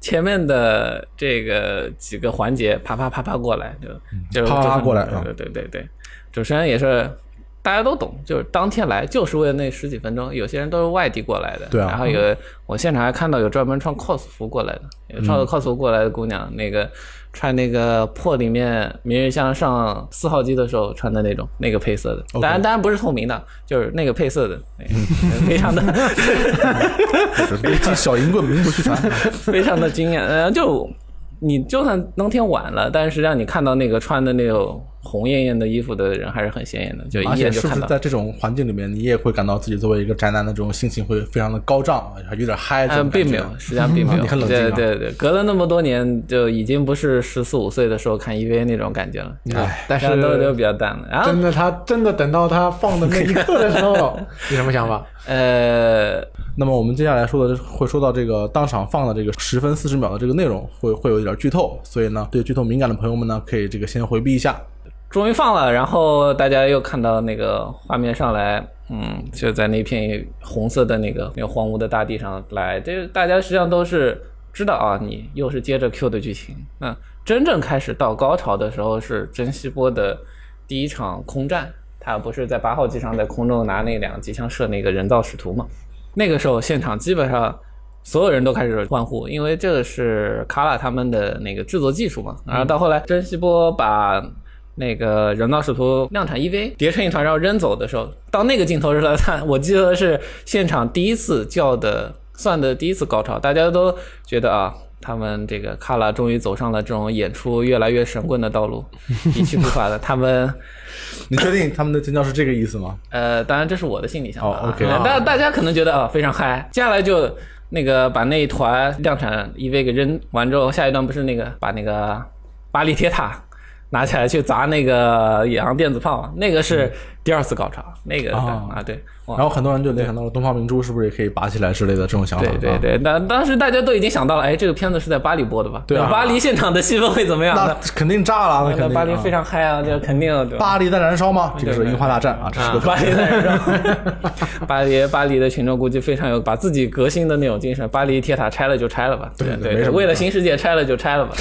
前面的这个几个环节，啪啪啪啪过来，就就啪啪啪过来啊对对对对，主持人也是。大家都懂，就是当天来就是为了那十几分钟。有些人都是外地过来的，对啊然后有我现场还看到有专门穿 cos 服过来的，有穿 cos 服过来的姑娘，那个穿那个破里面明日香上四号机的时候穿的那种那个配色的，当然当然不是透明的，就是那个配色的，非常的小银棍名不虚传。非常的惊艳。呃，就你就算当天晚了，但是实际上你看到那个穿的那种红艳艳的衣服的人还是很显眼的，就一而且眼就是看到。不是在这种环境里面，你也会感到自己作为一个宅男的这种心情会非常的高涨，还有点嗨这种嗯，并没有，实际上并没有。你很冷静啊对对对，隔了那么多年，就已经不是十四五岁的时候看 EVA 那种感觉了。哎但是都都比较淡了。真的，他真的等到他放的那一刻的时候，你什么想法？呃，那么我们接下来说的会说到这个当场放的这个十分四十秒的这个内容，会会有一点剧透，所以呢，对剧透敏感的朋友们呢，可以这个先回避一下。终于放了，然后大家又看到那个画面上来，嗯，就在那片红色的那个那个荒芜的大地上来，这大家实际上都是知道啊，你又是接着 Q 的剧情。那真正开始到高潮的时候是珍稀波的第一场空战，他不是在八号机上在空中拿那两个机枪射那个人造使徒嘛？那个时候现场基本上。所有人都开始欢呼，因为这个是卡拉他们的那个制作技术嘛。然后到后来，珍惜波把那个人造使徒量产 EV 叠成一团，然后扔走的时候，到那个镜头时候他，我记得是现场第一次叫的，算的第一次高潮，大家都觉得啊。他们这个卡拉终于走上了这种演出越来越神棍的道路，一去不返的。他们你确定他们的尖叫是这个意思吗？呃，当然这是我的心理想法啊。哦，OK 但大大家可能觉得啊非常嗨，接下来就那个把那一团量产 EV 给扔完之后，下一段不是那个把那个巴黎铁塔拿起来去砸那个野狼电子炮，那个是第二次高潮，那个啊啊对，然后很多人就联想到了东方明珠是不是也可以拔起来之类的这种想法。啊，对对对，那当时大家都已经想到了，哎，这个片子是在巴黎播的吧？对啊巴黎现场的气氛会怎么样？那肯定炸了，那那肯定。啊巴黎非常嗨啊，这肯定巴黎在燃烧吗？这个是樱花大战啊，这是个巴黎在燃烧，巴黎巴黎的群众估计非常有把自己革新的那种精神。巴黎铁塔拆了就拆了吧，对对为了新世界拆了就拆了吧，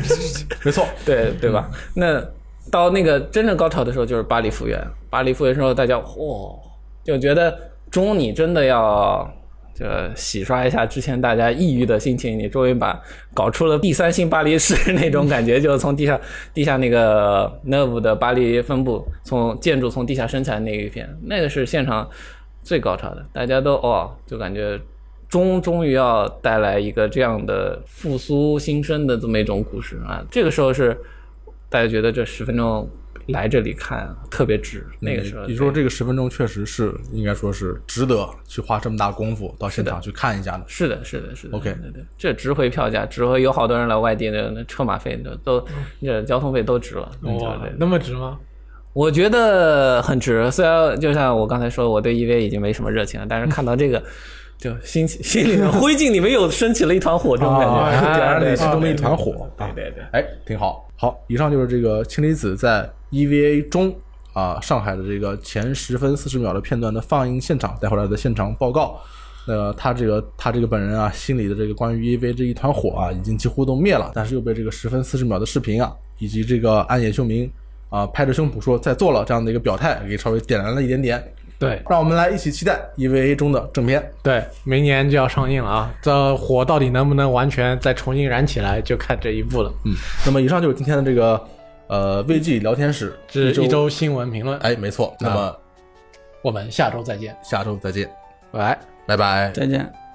没错。对对吧？那到那个真正高潮的时候，就是巴黎复原。巴黎复原之后，大家嚯、就觉得中你真的要。就洗刷一下之前大家抑郁的心情，你终于把搞出了第三星巴黎市那种感觉，就是从地下地下那个 Nerve 的巴黎分部，从建筑从地下生产那一片，那个是现场最高潮的，大家都哦，就感觉终终于要带来一个这样的复苏新生的这么一种故事啊，这个时候是大家觉得这十分钟来这里看特别值，那个时候你说这个十分钟确实是应该说是值得去花这么大功夫到现场去看一下的。是的，是的，是的。OK 对对，这值回票价，值回有好多人来外地的那车马费都都，那交通费都值了。哇对，对那么值吗？我觉得很值。虽然就像我刚才说，我对 EV 已经没什么热情了，但是看到这个，就心心里面灰烬里面又升起了一团火，这种感觉，啊，点燃了心中的一团火。啊对对对。哎，挺好。好，以上就是这个氢离子在 EVA 中啊上海的这个前十分四十秒的片段的放映现场带回来的现场报告。那他这个他这个本人啊，心里的这个关于 EVA 这一团火啊，已经几乎都灭了，但是又被这个十分四十秒的视频啊，以及这个暗野秀明啊拍着胸脯说在做了这样的一个表态，给稍微点燃了一点点。对让我们来一起期待 EVA 中的正片。对，明年就要上映了啊！这火到底能不能完全再重新燃起来，就看这一部了。嗯，那么以上就是今天的这个呃 VG 聊天室这是一周新闻评论，哎，没错。那么我们下周再见，下周再见，拜拜。拜拜。再见。